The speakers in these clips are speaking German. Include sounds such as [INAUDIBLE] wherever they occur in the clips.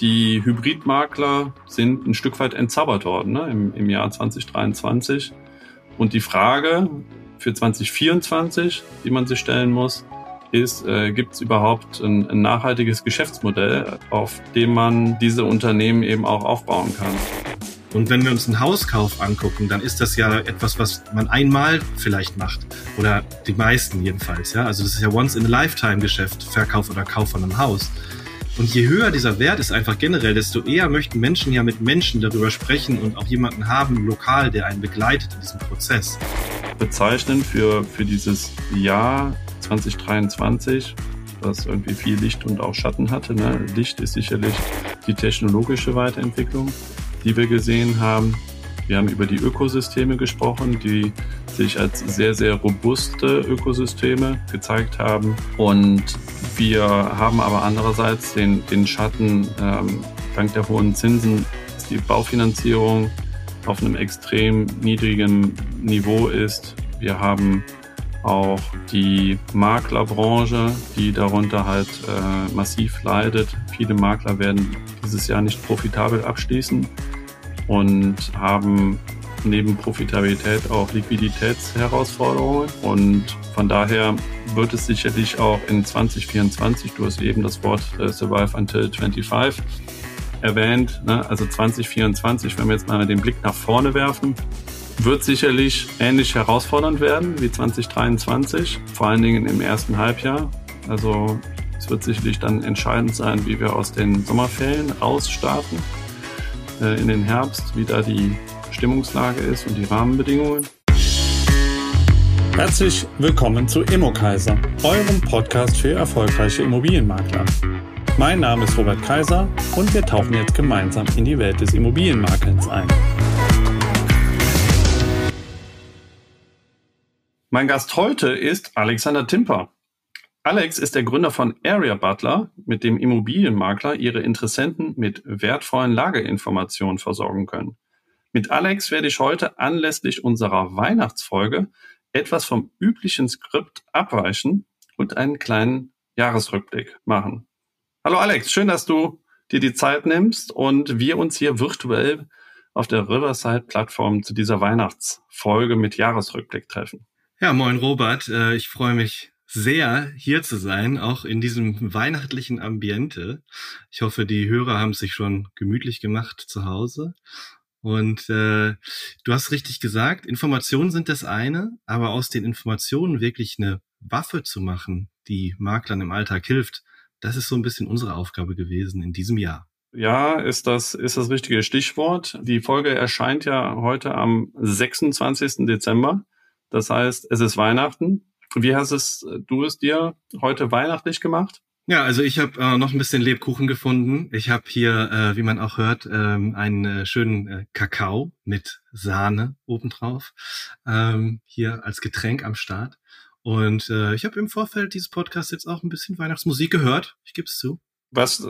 die Hybridmakler sind ein Stück weit entzaubert worden ne, im, im Jahr 2023. Und die Frage für 2024, die man sich stellen muss, ist, äh, gibt es überhaupt ein, ein nachhaltiges Geschäftsmodell, auf dem man diese Unternehmen eben auch aufbauen kann? Und wenn wir uns einen Hauskauf angucken, dann ist das ja etwas, was man einmal vielleicht macht. Oder die meisten jedenfalls, ja. Also das ist ja once in a lifetime Geschäft, Verkauf oder Kauf von einem Haus. Und je höher dieser Wert ist einfach generell, desto eher möchten Menschen ja mit Menschen darüber sprechen und auch jemanden haben, lokal, der einen begleitet in diesem Prozess. Bezeichnend für, für dieses Jahr 2023, was irgendwie viel Licht und auch Schatten hatte. Ne? Licht ist sicherlich die technologische Weiterentwicklung die wir gesehen haben. Wir haben über die Ökosysteme gesprochen, die sich als sehr, sehr robuste Ökosysteme gezeigt haben. Und wir haben aber andererseits den, den Schatten, ähm, dank der hohen Zinsen, dass die Baufinanzierung auf einem extrem niedrigen Niveau ist. Wir haben auch die Maklerbranche, die darunter halt äh, massiv leidet. Viele Makler werden dieses Jahr nicht profitabel abschließen und haben neben Profitabilität auch Liquiditätsherausforderungen. Und von daher wird es sicherlich auch in 2024, du hast eben das Wort äh, Survive Until 25 erwähnt, ne? also 2024, wenn wir jetzt mal den Blick nach vorne werfen, wird sicherlich ähnlich herausfordernd werden wie 2023, vor allen Dingen im ersten Halbjahr. Also es wird sicherlich dann entscheidend sein, wie wir aus den Sommerferien rausstarten in den Herbst, wie da die Stimmungslage ist und die Rahmenbedingungen. Herzlich willkommen zu Immokaiser, eurem Podcast für erfolgreiche Immobilienmakler. Mein Name ist Robert Kaiser und wir tauchen jetzt gemeinsam in die Welt des Immobilienmakelns ein. Mein Gast heute ist Alexander Timper. Alex ist der Gründer von Area Butler, mit dem Immobilienmakler ihre Interessenten mit wertvollen Lageinformationen versorgen können. Mit Alex werde ich heute anlässlich unserer Weihnachtsfolge etwas vom üblichen Skript abweichen und einen kleinen Jahresrückblick machen. Hallo Alex, schön, dass du dir die Zeit nimmst und wir uns hier virtuell auf der Riverside-Plattform zu dieser Weihnachtsfolge mit Jahresrückblick treffen. Ja, moin Robert, äh, ich freue mich sehr, hier zu sein, auch in diesem weihnachtlichen Ambiente. Ich hoffe, die Hörer haben sich schon gemütlich gemacht zu Hause. Und äh, du hast richtig gesagt, Informationen sind das eine, aber aus den Informationen wirklich eine Waffe zu machen, die Maklern im Alltag hilft, das ist so ein bisschen unsere Aufgabe gewesen in diesem Jahr. Ja, ist das, ist das richtige Stichwort. Die Folge erscheint ja heute am 26. Dezember. Das heißt, es ist Weihnachten. Wie hast es du es dir heute weihnachtlich gemacht? Ja, also ich habe äh, noch ein bisschen Lebkuchen gefunden. Ich habe hier, äh, wie man auch hört, ähm, einen äh, schönen äh, Kakao mit Sahne obendrauf ähm, hier als Getränk am Start. Und äh, ich habe im Vorfeld dieses Podcasts jetzt auch ein bisschen Weihnachtsmusik gehört. Ich gebe es zu. Was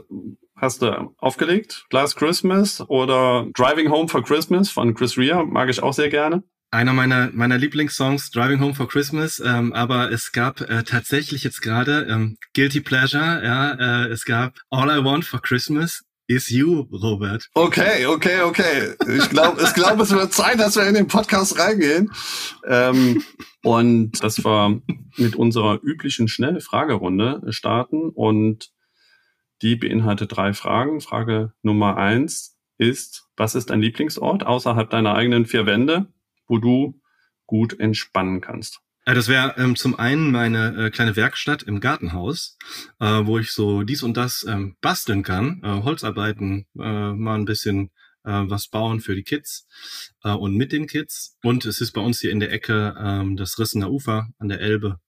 hast du aufgelegt? Last Christmas oder Driving Home for Christmas von Chris Rea mag ich auch sehr gerne einer meiner meiner Lieblingssongs Driving Home for Christmas, ähm, aber es gab äh, tatsächlich jetzt gerade ähm, Guilty Pleasure, ja, äh, es gab All I Want for Christmas is You, Robert. Okay, okay, okay. Ich glaube, ich glaube, es wird Zeit, dass wir in den Podcast reingehen. Ähm, und dass wir mit unserer üblichen schnelle Fragerunde starten und die beinhaltet drei Fragen. Frage Nummer eins ist, was ist dein Lieblingsort außerhalb deiner eigenen vier Wände? Wo du gut entspannen kannst? Das wäre ähm, zum einen meine äh, kleine Werkstatt im Gartenhaus, äh, wo ich so dies und das ähm, basteln kann, äh, Holzarbeiten, äh, mal ein bisschen äh, was bauen für die Kids äh, und mit den Kids. Und es ist bei uns hier in der Ecke ähm, das Rissener Ufer an der Elbe,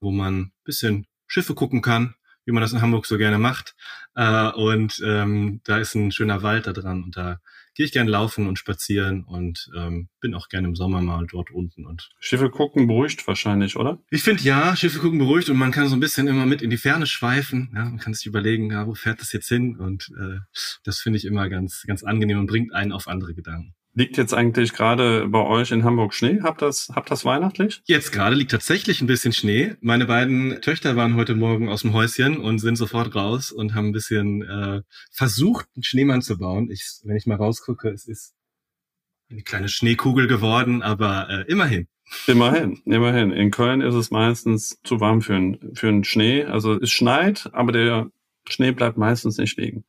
wo man bisschen Schiffe gucken kann, wie man das in Hamburg so gerne macht. Äh, und ähm, da ist ein schöner Wald da dran und da gehe ich gerne laufen und spazieren und ähm, bin auch gerne im Sommer mal dort unten. Und Schiffe gucken beruhigt wahrscheinlich, oder? Ich finde ja, Schiffe gucken beruhigt und man kann so ein bisschen immer mit in die Ferne schweifen. Ja, man kann sich überlegen, ja, wo fährt das jetzt hin? Und äh, das finde ich immer ganz, ganz angenehm und bringt einen auf andere Gedanken. Liegt jetzt eigentlich gerade bei euch in Hamburg Schnee? Habt das, habt das weihnachtlich? Jetzt gerade liegt tatsächlich ein bisschen Schnee. Meine beiden Töchter waren heute Morgen aus dem Häuschen und sind sofort raus und haben ein bisschen äh, versucht, einen Schneemann zu bauen. Ich, wenn ich mal rausgucke, es ist eine kleine Schneekugel geworden, aber äh, immerhin. Immerhin, immerhin. In Köln ist es meistens zu warm für, einen für einen Schnee. Also es schneit, aber der Schnee bleibt meistens nicht liegen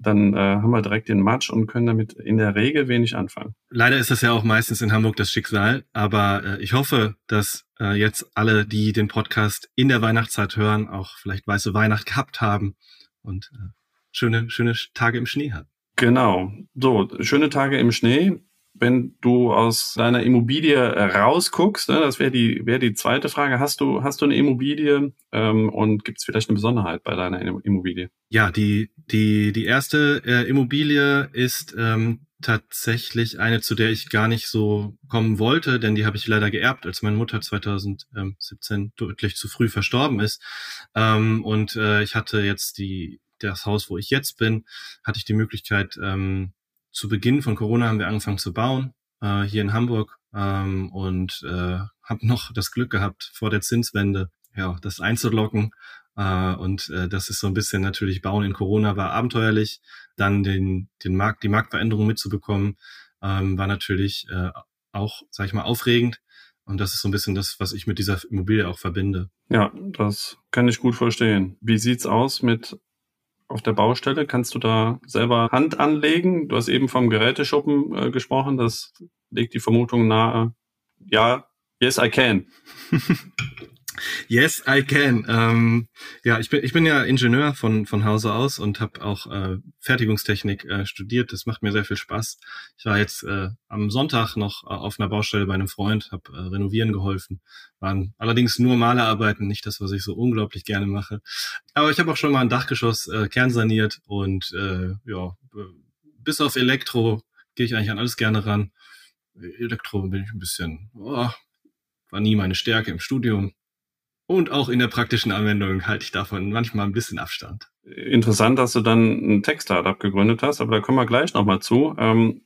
dann äh, haben wir direkt den Matsch und können damit in der Regel wenig anfangen. Leider ist das ja auch meistens in Hamburg das Schicksal, aber äh, ich hoffe, dass äh, jetzt alle, die den Podcast in der Weihnachtszeit hören, auch vielleicht weiße Weihnacht gehabt haben und äh, schöne, schöne Tage im Schnee haben. Genau. So, schöne Tage im Schnee wenn du aus deiner Immobilie rausguckst, ne, das wäre die, wäre die zweite Frage, hast du, hast du eine Immobilie ähm, und gibt es vielleicht eine Besonderheit bei deiner Immobilie? Ja, die, die, die erste äh, Immobilie ist ähm, tatsächlich eine, zu der ich gar nicht so kommen wollte, denn die habe ich leider geerbt, als meine Mutter 2017 deutlich zu früh verstorben ist. Ähm, und äh, ich hatte jetzt die, das Haus, wo ich jetzt bin, hatte ich die Möglichkeit, ähm, zu Beginn von Corona haben wir angefangen zu bauen, äh, hier in Hamburg, ähm, und äh, habe noch das Glück gehabt, vor der Zinswende ja, das einzulocken. Äh, und äh, das ist so ein bisschen natürlich Bauen in Corona war abenteuerlich. Dann den, den Markt, die Marktveränderung mitzubekommen, ähm, war natürlich äh, auch, sag ich mal, aufregend. Und das ist so ein bisschen das, was ich mit dieser Immobilie auch verbinde. Ja, das kann ich gut verstehen. Wie sieht's aus mit auf der Baustelle? Kannst du da selber Hand anlegen? Du hast eben vom Geräteschuppen äh, gesprochen. Das legt die Vermutung nahe. Ja, yes, I can. [LAUGHS] Yes, I can. Ähm, ja, ich bin, ich bin ja Ingenieur von, von Hause aus und habe auch äh, Fertigungstechnik äh, studiert. Das macht mir sehr viel Spaß. Ich war jetzt äh, am Sonntag noch äh, auf einer Baustelle bei einem Freund, habe äh, renovieren geholfen. Waren allerdings nur Malerarbeiten, nicht das, was ich so unglaublich gerne mache. Aber ich habe auch schon mal ein Dachgeschoss äh, kernsaniert und äh, ja, bis auf Elektro gehe ich eigentlich an alles gerne ran. Elektro bin ich ein bisschen, oh, war nie meine Stärke im Studium und auch in der praktischen Anwendung halte ich davon manchmal ein bisschen Abstand. Interessant, dass du dann ein Tech-Startup gegründet hast, aber da kommen wir gleich nochmal zu. Ähm,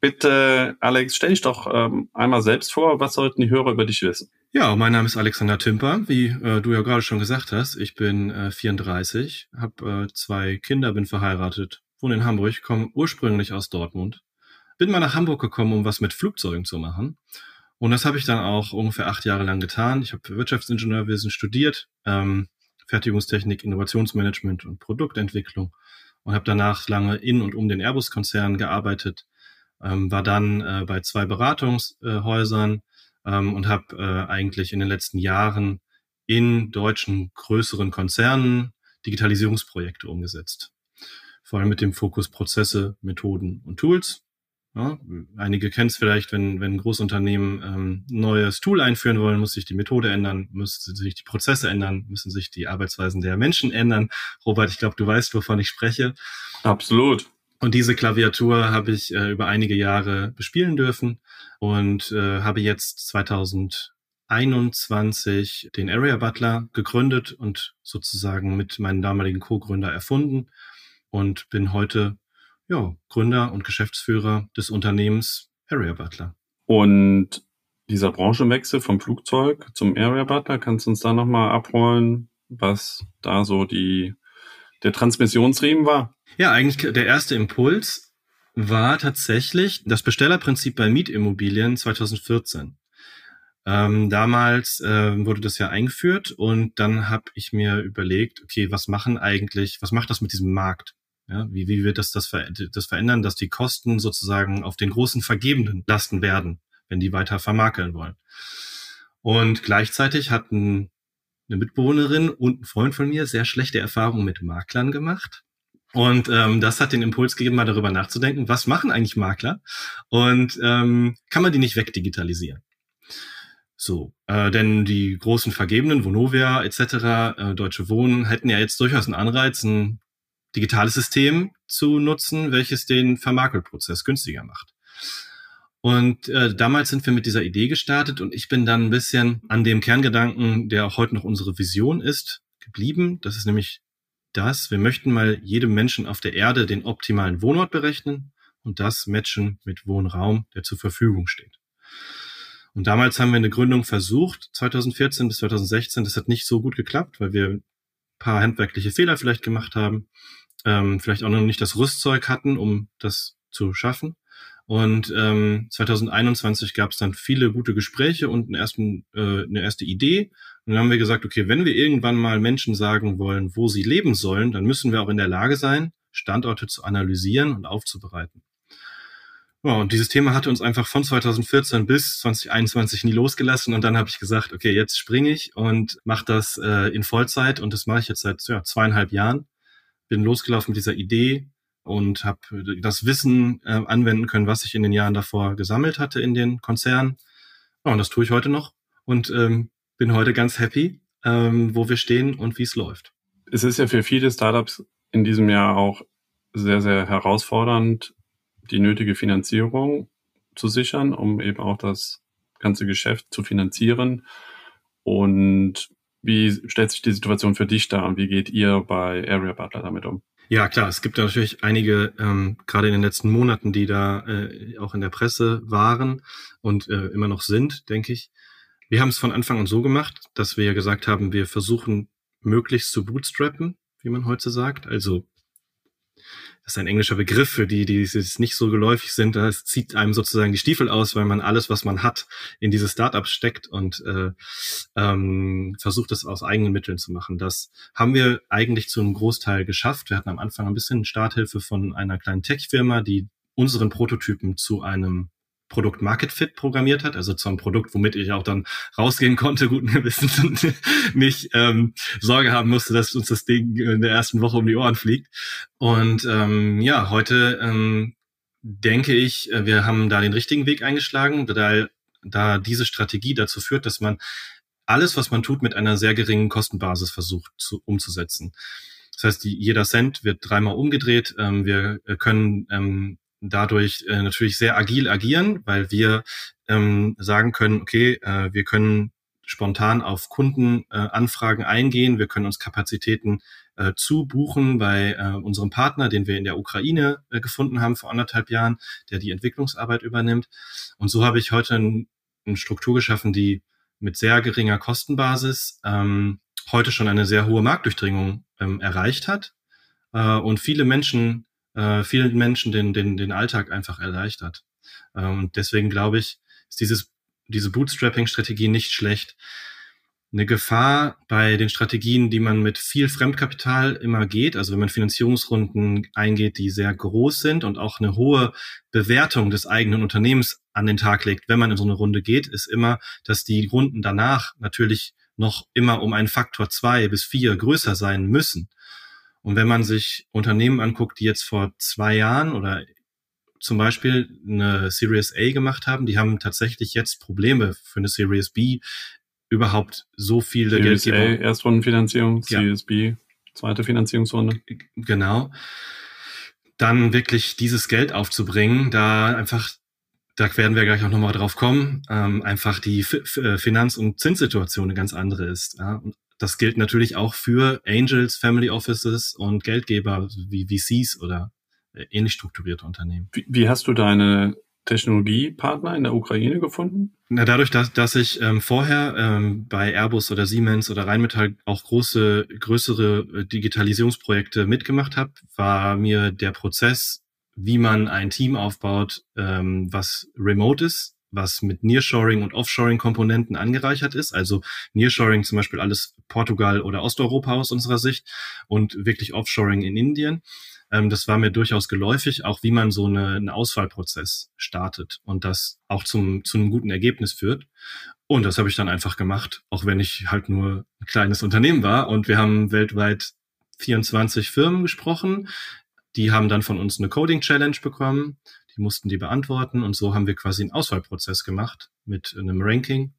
bitte, Alex, stell dich doch ähm, einmal selbst vor. Was sollten die Hörer über dich wissen? Ja, mein Name ist Alexander Timper, wie äh, du ja gerade schon gesagt hast. Ich bin äh, 34, habe äh, zwei Kinder, bin verheiratet, wohne in Hamburg, komme ursprünglich aus Dortmund. Bin mal nach Hamburg gekommen, um was mit Flugzeugen zu machen und das habe ich dann auch ungefähr acht Jahre lang getan. Ich habe Wirtschaftsingenieurwesen studiert, ähm, Fertigungstechnik, Innovationsmanagement und Produktentwicklung und habe danach lange in und um den Airbus-Konzern gearbeitet, ähm, war dann äh, bei zwei Beratungshäusern ähm, und habe äh, eigentlich in den letzten Jahren in deutschen größeren Konzernen Digitalisierungsprojekte umgesetzt. Vor allem mit dem Fokus Prozesse, Methoden und Tools. Ja, einige kennen es vielleicht, wenn, wenn Großunternehmen ähm, neues Tool einführen wollen, muss sich die Methode ändern, müssen sich die Prozesse ändern, müssen sich die Arbeitsweisen der Menschen ändern. Robert, ich glaube, du weißt, wovon ich spreche. Absolut. Und diese Klaviatur habe ich äh, über einige Jahre bespielen dürfen und äh, habe jetzt 2021 den Area Butler gegründet und sozusagen mit meinem damaligen Co-Gründer erfunden und bin heute ja, Gründer und Geschäftsführer des Unternehmens Area Butler. Und dieser Branchenwechsel vom Flugzeug zum Area Butler, kannst du uns da nochmal abholen, was da so die, der Transmissionsriemen war? Ja, eigentlich der erste Impuls war tatsächlich das Bestellerprinzip bei Mietimmobilien 2014. Ähm, damals äh, wurde das ja eingeführt und dann habe ich mir überlegt, okay, was machen eigentlich, was macht das mit diesem Markt? Ja, wie, wie wird das, das, ver das verändern, dass die Kosten sozusagen auf den großen Vergebenden lasten werden, wenn die weiter vermakeln wollen? Und gleichzeitig hatten eine Mitbewohnerin und ein Freund von mir sehr schlechte Erfahrungen mit Maklern gemacht. Und ähm, das hat den Impuls gegeben, mal darüber nachzudenken, was machen eigentlich Makler und ähm, kann man die nicht wegdigitalisieren? So, äh, denn die großen Vergebenen, Vonovia etc., äh, Deutsche Wohnen, hätten ja jetzt durchaus einen Anreiz, ein digitales System zu nutzen, welches den Vermakelprozess günstiger macht. Und äh, damals sind wir mit dieser Idee gestartet und ich bin dann ein bisschen an dem Kerngedanken, der auch heute noch unsere Vision ist, geblieben. Das ist nämlich das, wir möchten mal jedem Menschen auf der Erde den optimalen Wohnort berechnen und das matchen mit Wohnraum, der zur Verfügung steht. Und damals haben wir eine Gründung versucht, 2014 bis 2016. Das hat nicht so gut geklappt, weil wir ein paar handwerkliche Fehler vielleicht gemacht haben, ähm, vielleicht auch noch nicht das Rüstzeug hatten, um das zu schaffen. Und ähm, 2021 gab es dann viele gute Gespräche und einen ersten, äh, eine erste Idee. Und dann haben wir gesagt, okay, wenn wir irgendwann mal Menschen sagen wollen, wo sie leben sollen, dann müssen wir auch in der Lage sein, Standorte zu analysieren und aufzubereiten. Ja, und dieses Thema hatte uns einfach von 2014 bis 2021 nie losgelassen. Und dann habe ich gesagt, okay, jetzt springe ich und mache das äh, in Vollzeit. Und das mache ich jetzt seit ja, zweieinhalb Jahren. Bin losgelaufen mit dieser Idee und habe das Wissen äh, anwenden können, was ich in den Jahren davor gesammelt hatte in den Konzernen. Ja, und das tue ich heute noch und ähm, bin heute ganz happy, ähm, wo wir stehen und wie es läuft. Es ist ja für viele Startups in diesem Jahr auch sehr, sehr herausfordernd, die nötige Finanzierung zu sichern, um eben auch das ganze Geschäft zu finanzieren. Und wie stellt sich die Situation für dich dar und wie geht ihr bei Area Butler damit um? Ja, klar, es gibt natürlich einige, ähm, gerade in den letzten Monaten, die da äh, auch in der Presse waren und äh, immer noch sind, denke ich. Wir haben es von Anfang an so gemacht, dass wir gesagt haben, wir versuchen möglichst zu bootstrappen, wie man heute sagt. Also das ist ein englischer Begriff für die, die es nicht so geläufig sind. Das zieht einem sozusagen die Stiefel aus, weil man alles, was man hat, in diese Startups steckt und äh, ähm, versucht, das aus eigenen Mitteln zu machen. Das haben wir eigentlich zu einem Großteil geschafft. Wir hatten am Anfang ein bisschen Starthilfe von einer kleinen Tech-Firma, die unseren Prototypen zu einem Produkt Market Fit programmiert hat, also zu einem Produkt, womit ich auch dann rausgehen konnte, guten Gewissens und [LAUGHS] nicht ähm, Sorge haben musste, dass uns das Ding in der ersten Woche um die Ohren fliegt. Und ähm, ja, heute ähm, denke ich, äh, wir haben da den richtigen Weg eingeschlagen, da, da diese Strategie dazu führt, dass man alles, was man tut, mit einer sehr geringen Kostenbasis versucht zu, umzusetzen. Das heißt, jeder Cent wird dreimal umgedreht. Ähm, wir können ähm, dadurch äh, natürlich sehr agil agieren, weil wir ähm, sagen können, okay, äh, wir können spontan auf Kundenanfragen äh, eingehen, wir können uns Kapazitäten äh, zubuchen bei äh, unserem Partner, den wir in der Ukraine äh, gefunden haben vor anderthalb Jahren, der die Entwicklungsarbeit übernimmt. Und so habe ich heute ein, eine Struktur geschaffen, die mit sehr geringer Kostenbasis ähm, heute schon eine sehr hohe Marktdurchdringung ähm, erreicht hat äh, und viele Menschen äh, vielen Menschen den, den, den Alltag einfach erleichtert. Ähm, und deswegen glaube ich, ist dieses, diese Bootstrapping-Strategie nicht schlecht. Eine Gefahr bei den Strategien, die man mit viel Fremdkapital immer geht, also wenn man Finanzierungsrunden eingeht, die sehr groß sind und auch eine hohe Bewertung des eigenen Unternehmens an den Tag legt, wenn man in so eine Runde geht, ist immer, dass die Runden danach natürlich noch immer um einen Faktor zwei bis vier größer sein müssen. Und wenn man sich Unternehmen anguckt, die jetzt vor zwei Jahren oder zum Beispiel eine Series A gemacht haben, die haben tatsächlich jetzt Probleme für eine Series B überhaupt so viele Series Geldgeber. A, Erstrundenfinanzierung, ja. Series B, zweite Finanzierungsrunde. Genau. Dann wirklich dieses Geld aufzubringen, da einfach da werden wir gleich auch nochmal drauf kommen, ähm, einfach die F Finanz- und Zinssituation eine ganz andere ist. Ja? Und das gilt natürlich auch für Angels, Family Offices und Geldgeber wie VCs oder äh, ähnlich strukturierte Unternehmen. Wie, wie hast du deine Technologiepartner in der Ukraine gefunden? Na, dadurch, dass, dass ich ähm, vorher ähm, bei Airbus oder Siemens oder Rheinmetall auch große, größere äh, Digitalisierungsprojekte mitgemacht habe, war mir der Prozess, wie man ein Team aufbaut, ähm, was remote ist, was mit Nearshoring und Offshoring-Komponenten angereichert ist. Also Nearshoring zum Beispiel alles Portugal oder Osteuropa aus unserer Sicht und wirklich Offshoring in Indien. Ähm, das war mir durchaus geläufig, auch wie man so eine, einen Auswahlprozess startet und das auch zum, zu einem guten Ergebnis führt. Und das habe ich dann einfach gemacht, auch wenn ich halt nur ein kleines Unternehmen war. Und wir haben weltweit 24 Firmen gesprochen. Die haben dann von uns eine Coding Challenge bekommen. Die mussten die beantworten und so haben wir quasi einen Auswahlprozess gemacht mit einem Ranking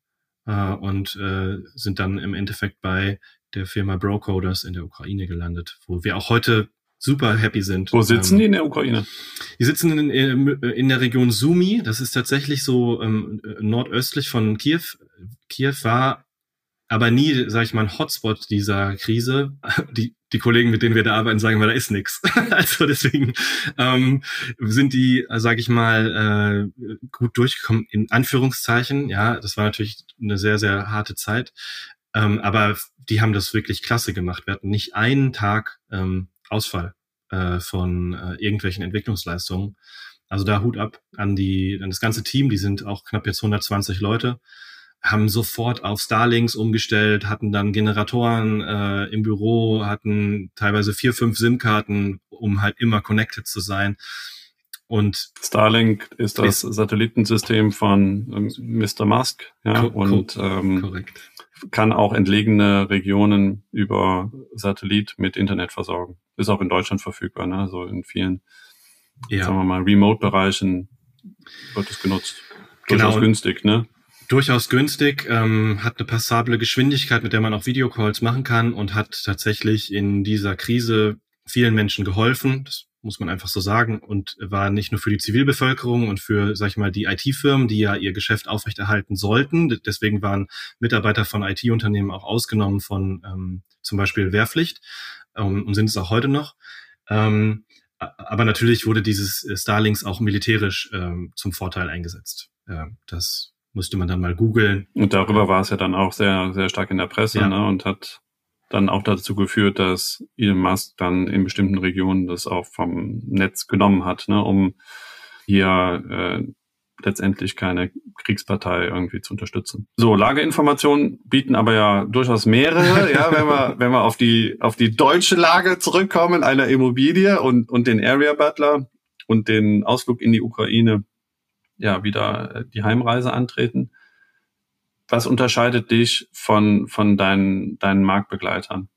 äh, und äh, sind dann im Endeffekt bei der Firma Brocoders in der Ukraine gelandet, wo wir auch heute super happy sind. Wo sitzen ähm, die in der Ukraine? Die sitzen in, in, der Region Sumi. Das ist tatsächlich so ähm, nordöstlich von Kiew. Kiew war aber nie, sage ich mal, ein Hotspot dieser Krise. [LAUGHS] Die, die Kollegen, mit denen wir da arbeiten, sagen, weil da ist nichts. [LAUGHS] Also deswegen ähm, sind die, sage ich mal, äh, gut durchgekommen in Anführungszeichen. Ja, das war natürlich eine sehr, sehr harte Zeit. Ähm, aber die haben das wirklich klasse gemacht. Wir hatten nicht einen Tag ähm, Ausfall äh, von äh, irgendwelchen Entwicklungsleistungen. Also da Hut ab an die, an das ganze Team. Die sind auch knapp jetzt 120 Leute haben sofort auf Starlinks umgestellt, hatten dann Generatoren äh, im Büro, hatten teilweise vier, fünf SIM-Karten, um halt immer connected zu sein. Und Starlink ist das Satellitensystem von ähm, Mr. Musk, ja, und ähm, korrekt. kann auch entlegene Regionen über Satellit mit Internet versorgen. Ist auch in Deutschland verfügbar, ne? also in vielen, ja. sagen wir mal, Remote-Bereichen wird es genutzt. Genau. Durchaus günstig, ne? Durchaus günstig, ähm, hat eine passable Geschwindigkeit, mit der man auch Videocalls machen kann und hat tatsächlich in dieser Krise vielen Menschen geholfen. Das muss man einfach so sagen und war nicht nur für die Zivilbevölkerung und für, sag ich mal, die IT-Firmen, die ja ihr Geschäft aufrechterhalten sollten. Deswegen waren Mitarbeiter von IT-Unternehmen auch ausgenommen von ähm, zum Beispiel Wehrpflicht ähm, und sind es auch heute noch. Ähm, aber natürlich wurde dieses Starlinks auch militärisch ähm, zum Vorteil eingesetzt. Ja, das musste man dann mal googeln. Und darüber war es ja dann auch sehr, sehr stark in der Presse ja. ne, und hat dann auch dazu geführt, dass Elon Musk dann in bestimmten Regionen das auch vom Netz genommen hat, ne, um hier äh, letztendlich keine Kriegspartei irgendwie zu unterstützen. So, Lageinformationen bieten aber ja durchaus mehrere, [LAUGHS] ja, wenn wir, wenn wir auf die, auf die deutsche Lage zurückkommen, einer Immobilie und, und den Area Butler und den Ausflug in die Ukraine ja wieder äh, die Heimreise antreten. Was unterscheidet dich von, von deinen, deinen Marktbegleitern?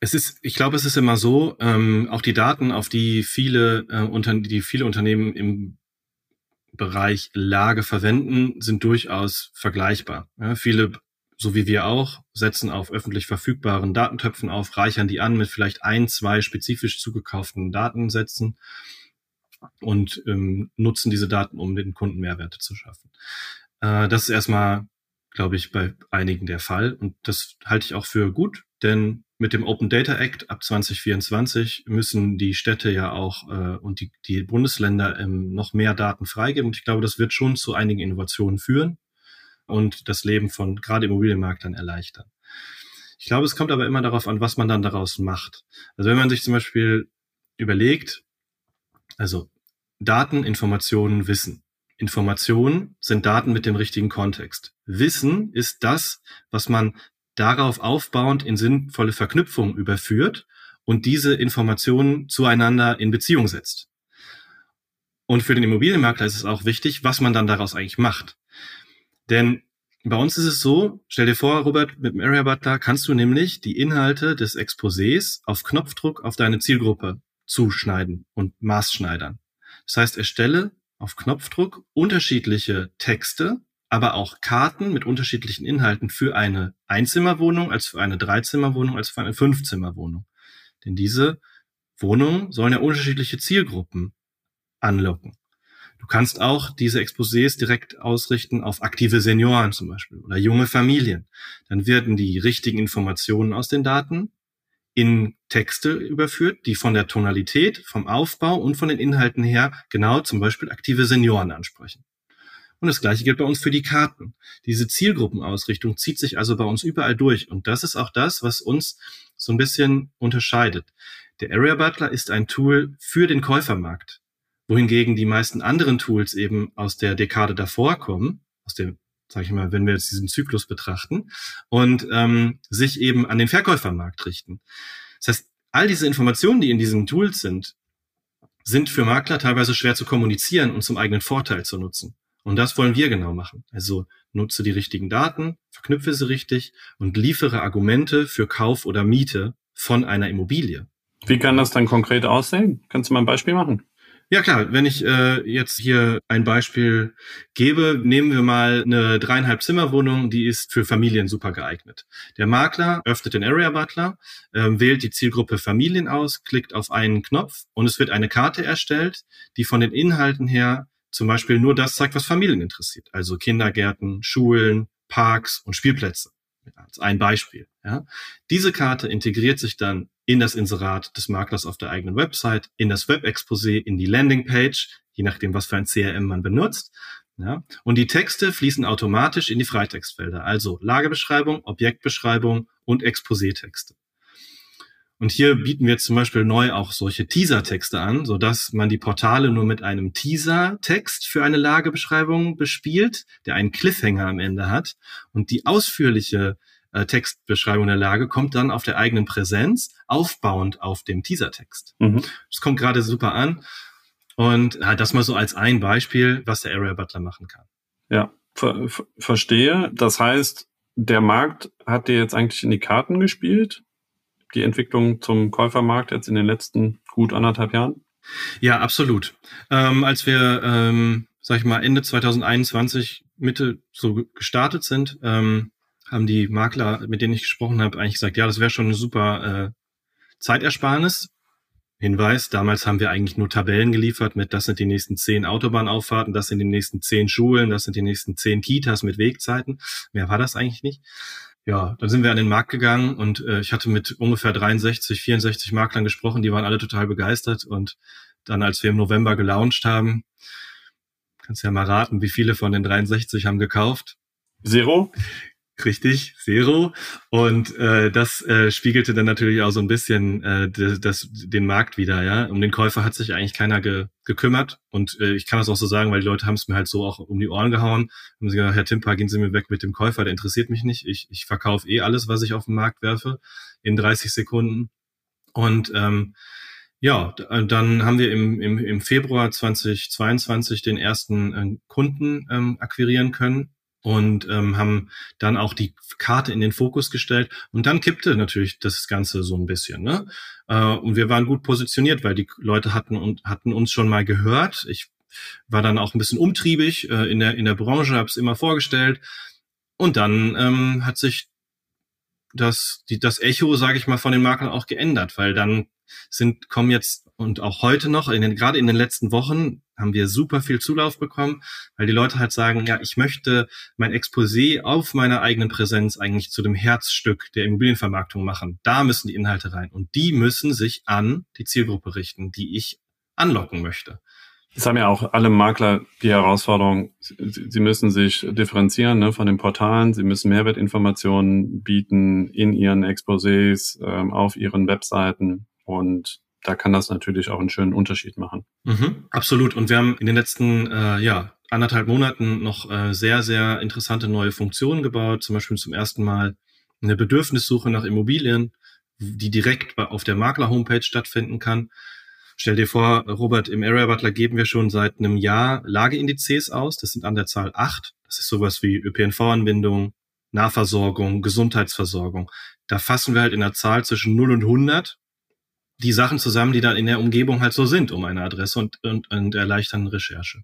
Es ist, ich glaube, es ist immer so, ähm, auch die Daten, auf die viele, äh, unter, die viele Unternehmen im Bereich Lage verwenden, sind durchaus vergleichbar. Ja, viele, so wie wir auch, setzen auf öffentlich verfügbaren Datentöpfen auf, reichern die an mit vielleicht ein, zwei spezifisch zugekauften Datensätzen und ähm, nutzen diese Daten, um den Kunden Mehrwerte zu schaffen. Äh, das ist erstmal, glaube ich, bei einigen der Fall und das halte ich auch für gut, denn mit dem Open Data Act ab 2024 müssen die Städte ja auch äh, und die, die Bundesländer ähm, noch mehr Daten freigeben. Und ich glaube, das wird schon zu einigen Innovationen führen und das Leben von gerade Immobilienmarktern erleichtern. Ich glaube, es kommt aber immer darauf an, was man dann daraus macht. Also wenn man sich zum Beispiel überlegt, also Daten, Informationen, Wissen. Informationen sind Daten mit dem richtigen Kontext. Wissen ist das, was man darauf aufbauend in sinnvolle Verknüpfungen überführt und diese Informationen zueinander in Beziehung setzt. Und für den Immobilienmakler ist es auch wichtig, was man dann daraus eigentlich macht. Denn bei uns ist es so, stell dir vor, Robert, mit dem Area Butler kannst du nämlich die Inhalte des Exposés auf Knopfdruck auf deine Zielgruppe zuschneiden und maßschneidern. Das heißt, erstelle auf Knopfdruck unterschiedliche Texte, aber auch Karten mit unterschiedlichen Inhalten für eine Einzimmerwohnung, als für eine Dreizimmerwohnung, als für eine Fünfzimmerwohnung. Denn diese Wohnungen sollen ja unterschiedliche Zielgruppen anlocken. Du kannst auch diese Exposés direkt ausrichten auf aktive Senioren zum Beispiel oder junge Familien. Dann werden die richtigen Informationen aus den Daten in Texte überführt, die von der Tonalität, vom Aufbau und von den Inhalten her genau zum Beispiel aktive Senioren ansprechen. Und das Gleiche gilt bei uns für die Karten. Diese Zielgruppenausrichtung zieht sich also bei uns überall durch. Und das ist auch das, was uns so ein bisschen unterscheidet. Der Area Butler ist ein Tool für den Käufermarkt, wohingegen die meisten anderen Tools eben aus der Dekade davor kommen, aus der sage ich mal, wenn wir jetzt diesen Zyklus betrachten, und ähm, sich eben an den Verkäufermarkt richten. Das heißt, all diese Informationen, die in diesen Tools sind, sind für Makler teilweise schwer zu kommunizieren und zum eigenen Vorteil zu nutzen. Und das wollen wir genau machen. Also nutze die richtigen Daten, verknüpfe sie richtig und liefere Argumente für Kauf oder Miete von einer Immobilie. Wie kann das dann konkret aussehen? Kannst du mal ein Beispiel machen? Ja klar, wenn ich äh, jetzt hier ein Beispiel gebe, nehmen wir mal eine dreieinhalb Zimmerwohnung, die ist für Familien super geeignet. Der Makler öffnet den Area Butler, äh, wählt die Zielgruppe Familien aus, klickt auf einen Knopf und es wird eine Karte erstellt, die von den Inhalten her zum Beispiel nur das zeigt, was Familien interessiert. Also Kindergärten, Schulen, Parks und Spielplätze. Als ein Beispiel. Ja. Diese Karte integriert sich dann in das Inserat des Maklers auf der eigenen Website, in das Web-Exposé, in die Landingpage, je nachdem, was für ein CRM man benutzt. Ja? Und die Texte fließen automatisch in die Freitextfelder, also Lagebeschreibung, Objektbeschreibung und Exposé-Texte. Und hier bieten wir zum Beispiel neu auch solche Teaser-Texte an, so dass man die Portale nur mit einem Teaser-Text für eine Lagebeschreibung bespielt, der einen Cliffhanger am Ende hat. Und die ausführliche äh, Textbeschreibung der Lage kommt dann auf der eigenen Präsenz, aufbauend auf dem Teaser-Text. Mhm. Das kommt gerade super an. Und ja, das mal so als ein Beispiel, was der Area Butler machen kann. Ja, ver verstehe. Das heißt, der Markt hat dir jetzt eigentlich in die Karten gespielt? Die Entwicklung zum Käufermarkt jetzt in den letzten gut anderthalb Jahren? Ja, absolut. Ähm, als wir, ähm, sag ich mal, Ende 2021, Mitte so gestartet sind, ähm, haben die Makler, mit denen ich gesprochen habe, eigentlich gesagt, ja, das wäre schon eine super äh, Zeitersparnis. Hinweis, damals haben wir eigentlich nur Tabellen geliefert mit, das sind die nächsten zehn Autobahnauffahrten, das sind die nächsten zehn Schulen, das sind die nächsten zehn Kitas mit Wegzeiten. Mehr war das eigentlich nicht. Ja, dann sind wir an den Markt gegangen und äh, ich hatte mit ungefähr 63, 64 Maklern gesprochen, die waren alle total begeistert und dann, als wir im November gelauncht haben, kannst ja mal raten, wie viele von den 63 haben gekauft. Zero? Richtig, Zero. Und äh, das äh, spiegelte dann natürlich auch so ein bisschen äh, das, den Markt wieder, ja. Um den Käufer hat sich eigentlich keiner ge, gekümmert. Und äh, ich kann das auch so sagen, weil die Leute haben es mir halt so auch um die Ohren gehauen. Haben sie gesagt, Herr Timper, gehen Sie mir weg mit dem Käufer, der interessiert mich nicht. Ich, ich verkaufe eh alles, was ich auf den Markt werfe, in 30 Sekunden. Und ähm, ja, dann haben wir im, im, im Februar 2022 den ersten äh, Kunden ähm, akquirieren können und ähm, haben dann auch die Karte in den Fokus gestellt und dann kippte natürlich das Ganze so ein bisschen. Ne? Äh, und wir waren gut positioniert, weil die Leute hatten und hatten uns schon mal gehört. Ich war dann auch ein bisschen umtriebig äh, in der in der Branche, habe es immer vorgestellt und dann ähm, hat sich das die das Echo, sage ich mal, von den Maklern auch geändert, weil dann sind kommen jetzt und auch heute noch, in den, gerade in den letzten Wochen, haben wir super viel Zulauf bekommen, weil die Leute halt sagen, ja, ich möchte mein Exposé auf meiner eigenen Präsenz eigentlich zu dem Herzstück der Immobilienvermarktung machen. Da müssen die Inhalte rein und die müssen sich an die Zielgruppe richten, die ich anlocken möchte. Das haben ja auch alle Makler die Herausforderung, sie müssen sich differenzieren ne, von den Portalen, sie müssen Mehrwertinformationen bieten in ihren Exposés, ähm, auf ihren Webseiten und da kann das natürlich auch einen schönen Unterschied machen. Mhm, absolut. Und wir haben in den letzten äh, ja, anderthalb Monaten noch äh, sehr, sehr interessante neue Funktionen gebaut. Zum Beispiel zum ersten Mal eine Bedürfnissuche nach Immobilien, die direkt auf der Makler-Homepage stattfinden kann. Stell dir vor, Robert, im Area Butler geben wir schon seit einem Jahr Lageindizes aus. Das sind an der Zahl acht. Das ist sowas wie ÖPNV-Anbindung, Nahversorgung, Gesundheitsversorgung. Da fassen wir halt in der Zahl zwischen 0 und 100 die Sachen zusammen, die dann in der Umgebung halt so sind um eine Adresse und, und, und erleichtern Recherche.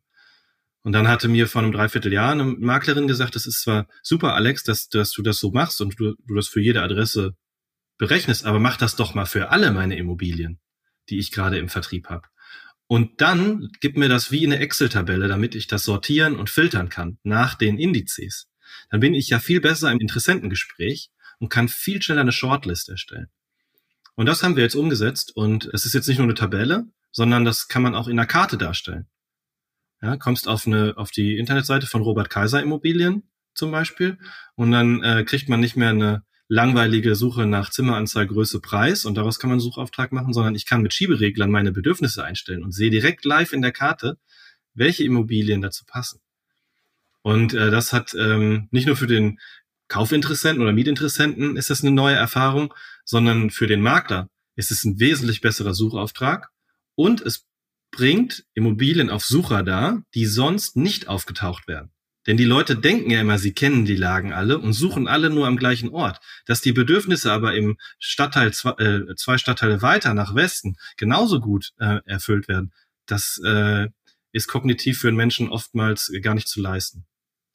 Und dann hatte mir vor einem Dreivierteljahr eine Maklerin gesagt, das ist zwar super, Alex, dass, dass du das so machst und du, du das für jede Adresse berechnest, aber mach das doch mal für alle meine Immobilien, die ich gerade im Vertrieb habe. Und dann gib mir das wie eine Excel-Tabelle, damit ich das sortieren und filtern kann nach den Indizes. Dann bin ich ja viel besser im Interessentengespräch und kann viel schneller eine Shortlist erstellen. Und das haben wir jetzt umgesetzt und es ist jetzt nicht nur eine Tabelle, sondern das kann man auch in einer Karte darstellen. Ja, kommst auf eine auf die Internetseite von Robert Kaiser Immobilien zum Beispiel und dann äh, kriegt man nicht mehr eine langweilige Suche nach Zimmeranzahl, Größe, Preis und daraus kann man einen Suchauftrag machen, sondern ich kann mit Schiebereglern meine Bedürfnisse einstellen und sehe direkt live in der Karte, welche Immobilien dazu passen. Und äh, das hat ähm, nicht nur für den Kaufinteressenten oder Mietinteressenten ist das eine neue Erfahrung, sondern für den Makler ist es ein wesentlich besserer Suchauftrag und es bringt Immobilien auf Sucher da, die sonst nicht aufgetaucht werden. Denn die Leute denken ja immer, sie kennen die Lagen alle und suchen alle nur am gleichen Ort. Dass die Bedürfnisse aber im Stadtteil, zwei, äh, zwei Stadtteile weiter nach Westen genauso gut äh, erfüllt werden, das äh, ist kognitiv für einen Menschen oftmals gar nicht zu leisten.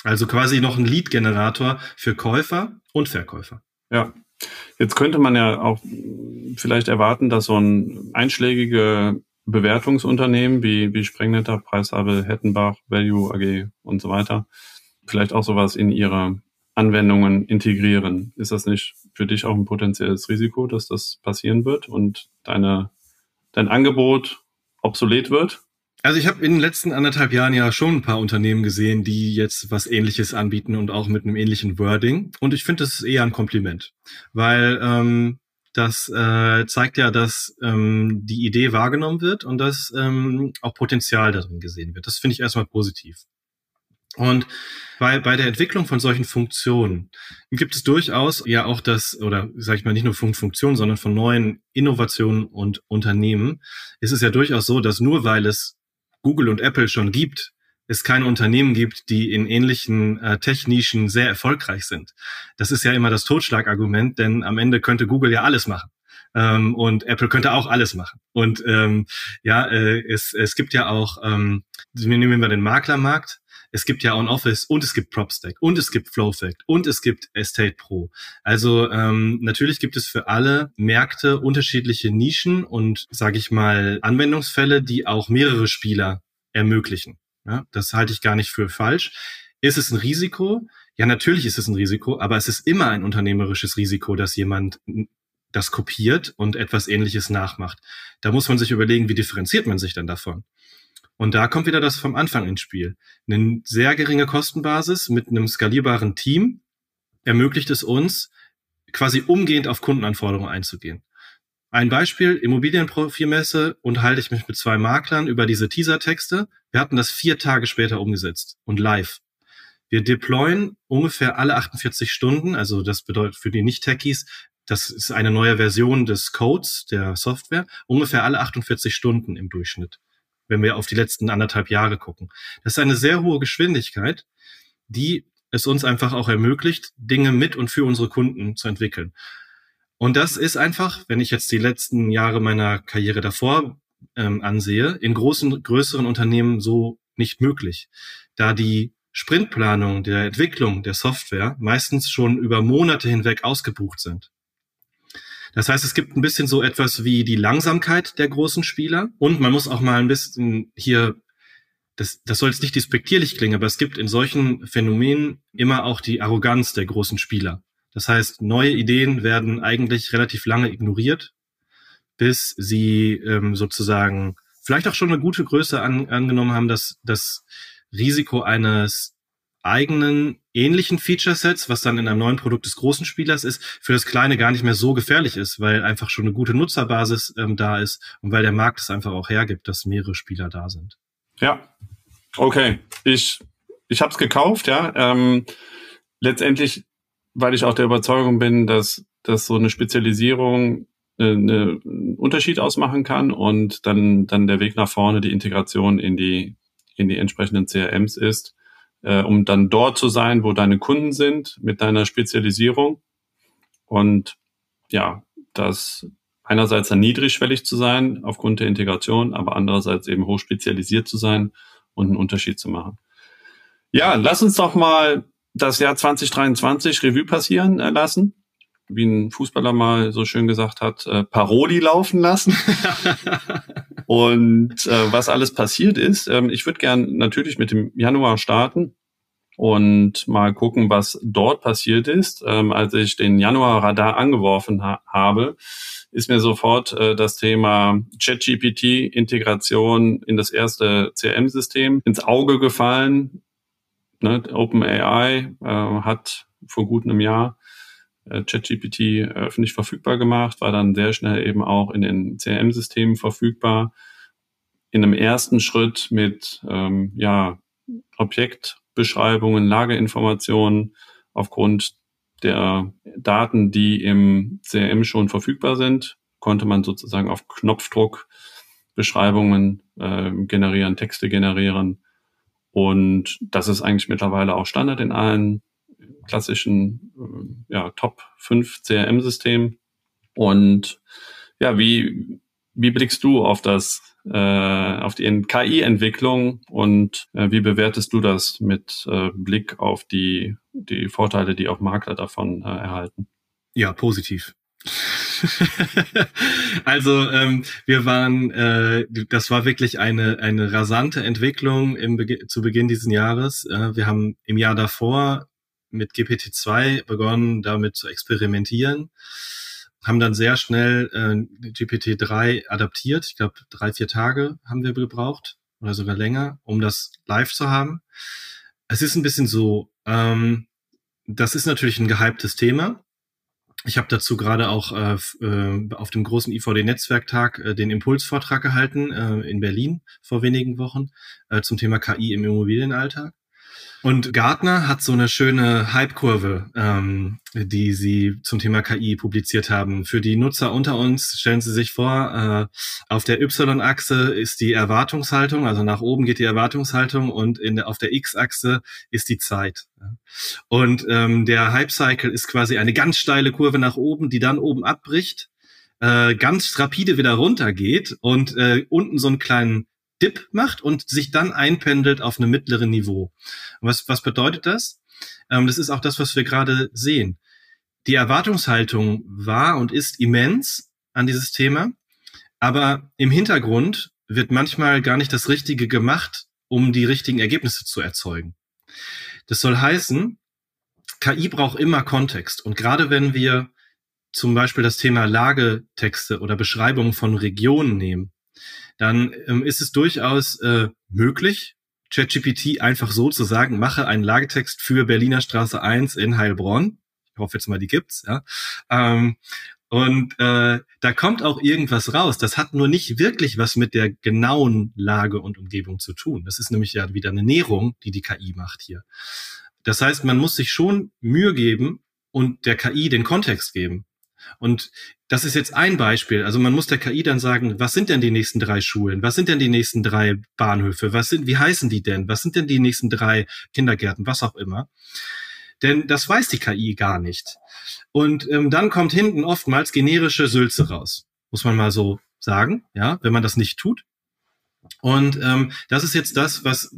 Also quasi noch ein Lead-Generator für Käufer und Verkäufer. Ja. Jetzt könnte man ja auch vielleicht erwarten, dass so ein einschlägige Bewertungsunternehmen wie, wie Sprengnetter, Preisabel, Hettenbach, Value AG und so weiter vielleicht auch sowas in ihre Anwendungen integrieren. Ist das nicht für dich auch ein potenzielles Risiko, dass das passieren wird und deine, dein Angebot obsolet wird? Also ich habe in den letzten anderthalb Jahren ja schon ein paar Unternehmen gesehen, die jetzt was Ähnliches anbieten und auch mit einem ähnlichen Wording. Und ich finde, das ist eher ein Kompliment, weil ähm, das äh, zeigt ja, dass ähm, die Idee wahrgenommen wird und dass ähm, auch Potenzial darin gesehen wird. Das finde ich erstmal positiv. Und bei, bei der Entwicklung von solchen Funktionen gibt es durchaus ja auch das, oder sage ich mal nicht nur von Funktionen, sondern von neuen Innovationen und Unternehmen, ist es ja durchaus so, dass nur weil es Google und Apple schon gibt, es keine Unternehmen gibt, die in ähnlichen äh, Tech-Nischen sehr erfolgreich sind. Das ist ja immer das Totschlagargument, denn am Ende könnte Google ja alles machen. Ähm, und Apple könnte auch alles machen. Und ähm, ja, äh, es, es gibt ja auch, ähm, nehmen wir den Maklermarkt, es gibt ja OnOffice und es gibt PropStack und es gibt FlowFact und es gibt Estate Pro. Also ähm, natürlich gibt es für alle Märkte unterschiedliche Nischen und, sage ich mal, Anwendungsfälle, die auch mehrere Spieler ermöglichen. Ja, das halte ich gar nicht für falsch. Ist es ein Risiko? Ja, natürlich ist es ein Risiko, aber es ist immer ein unternehmerisches Risiko, dass jemand das kopiert und etwas Ähnliches nachmacht. Da muss man sich überlegen, wie differenziert man sich dann davon? Und da kommt wieder das vom Anfang ins Spiel. Eine sehr geringe Kostenbasis mit einem skalierbaren Team ermöglicht es uns, quasi umgehend auf Kundenanforderungen einzugehen. Ein Beispiel, Immobilienprofilmesse unterhalte ich mich mit zwei Maklern über diese Teaser-Texte. Wir hatten das vier Tage später umgesetzt und live. Wir deployen ungefähr alle 48 Stunden, also das bedeutet für die Nicht-Techies, das ist eine neue Version des Codes der Software, ungefähr alle 48 Stunden im Durchschnitt wenn wir auf die letzten anderthalb Jahre gucken. Das ist eine sehr hohe Geschwindigkeit, die es uns einfach auch ermöglicht, Dinge mit und für unsere Kunden zu entwickeln. Und das ist einfach, wenn ich jetzt die letzten Jahre meiner Karriere davor ähm, ansehe, in großen, größeren Unternehmen so nicht möglich, da die Sprintplanung der Entwicklung der Software meistens schon über Monate hinweg ausgebucht sind. Das heißt, es gibt ein bisschen so etwas wie die Langsamkeit der großen Spieler und man muss auch mal ein bisschen hier das, das soll jetzt nicht despektierlich klingen, aber es gibt in solchen Phänomenen immer auch die Arroganz der großen Spieler. Das heißt, neue Ideen werden eigentlich relativ lange ignoriert, bis sie ähm, sozusagen vielleicht auch schon eine gute Größe an, angenommen haben, dass das Risiko eines eigenen ähnlichen Feature-Sets, was dann in einem neuen Produkt des großen Spielers ist, für das kleine gar nicht mehr so gefährlich ist, weil einfach schon eine gute Nutzerbasis ähm, da ist und weil der Markt es einfach auch hergibt, dass mehrere Spieler da sind. Ja, okay. Ich, ich habe es gekauft, ja. Ähm, letztendlich, weil ich auch der Überzeugung bin, dass, dass so eine Spezialisierung eine, eine, einen Unterschied ausmachen kann und dann, dann der Weg nach vorne, die Integration in die, in die entsprechenden CRMs ist äh, um dann dort zu sein, wo deine Kunden sind, mit deiner Spezialisierung. Und ja, das einerseits dann niedrigschwellig zu sein aufgrund der Integration, aber andererseits eben hoch spezialisiert zu sein und einen Unterschied zu machen. Ja, lass uns doch mal das Jahr 2023 Revue passieren äh, lassen. Wie ein Fußballer mal so schön gesagt hat, äh, Paroli laufen lassen. [LAUGHS] Und äh, was alles passiert ist, ähm, ich würde gern natürlich mit dem Januar starten und mal gucken, was dort passiert ist. Ähm, als ich den Januar-Radar angeworfen ha habe, ist mir sofort äh, das Thema ChatGPT-Integration in das erste CRM-System ins Auge gefallen. Ne, OpenAI äh, hat vor gut einem Jahr ChatGPT öffentlich verfügbar gemacht, war dann sehr schnell eben auch in den CRM-Systemen verfügbar. In einem ersten Schritt mit ähm, ja, Objektbeschreibungen, Lageinformationen aufgrund der Daten, die im CRM schon verfügbar sind, konnte man sozusagen auf Knopfdruck Beschreibungen äh, generieren, Texte generieren. Und das ist eigentlich mittlerweile auch Standard in allen klassischen äh, ja, Top 5 CRM-Systemen. Und ja, wie, wie blickst du auf das, äh, auf die KI-Entwicklung und äh, wie bewertest du das mit äh, Blick auf die, die Vorteile, die auch Makler davon äh, erhalten? Ja, positiv. [LAUGHS] also ähm, wir waren, äh, das war wirklich eine eine rasante Entwicklung im Be zu Beginn dieses Jahres. Äh, wir haben im Jahr davor mit GPT-2 begonnen, damit zu experimentieren, haben dann sehr schnell äh, GPT-3 adaptiert. Ich glaube, drei, vier Tage haben wir gebraucht oder sogar länger, um das live zu haben. Es ist ein bisschen so, ähm, das ist natürlich ein gehyptes Thema. Ich habe dazu gerade auch äh, äh auf dem großen IVD-Netzwerktag äh, den Impulsvortrag gehalten äh, in Berlin vor wenigen Wochen äh, zum Thema KI im Immobilienalltag. Und Gartner hat so eine schöne Hype-Kurve, ähm, die sie zum Thema KI publiziert haben. Für die Nutzer unter uns stellen Sie sich vor, äh, auf der Y-Achse ist die Erwartungshaltung, also nach oben geht die Erwartungshaltung und in der, auf der X-Achse ist die Zeit. Und ähm, der Hype-Cycle ist quasi eine ganz steile Kurve nach oben, die dann oben abbricht äh, ganz rapide wieder runtergeht und äh, unten so einen kleinen Dip macht und sich dann einpendelt auf einem mittleren Niveau. Was, was bedeutet das? Ähm, das ist auch das, was wir gerade sehen. Die Erwartungshaltung war und ist immens an dieses Thema, aber im Hintergrund wird manchmal gar nicht das Richtige gemacht, um die richtigen Ergebnisse zu erzeugen. Das soll heißen, KI braucht immer Kontext. Und gerade wenn wir zum Beispiel das Thema Lagetexte oder Beschreibungen von Regionen nehmen, dann ähm, ist es durchaus äh, möglich, ChatGPT einfach so zu sagen, mache einen Lagetext für Berliner Straße 1 in Heilbronn. Ich hoffe jetzt mal, die gibt's, ja. Ähm, und äh, da kommt auch irgendwas raus. Das hat nur nicht wirklich was mit der genauen Lage und Umgebung zu tun. Das ist nämlich ja wieder eine Näherung, die die KI macht hier. Das heißt, man muss sich schon Mühe geben und der KI den Kontext geben. Und das ist jetzt ein Beispiel. Also man muss der KI dann sagen, was sind denn die nächsten drei Schulen? Was sind denn die nächsten drei Bahnhöfe? Was sind, wie heißen die denn? Was sind denn die nächsten drei Kindergärten? Was auch immer. Denn das weiß die KI gar nicht. Und ähm, dann kommt hinten oftmals generische Sülze raus. Muss man mal so sagen, ja, wenn man das nicht tut. Und ähm, das ist jetzt das, was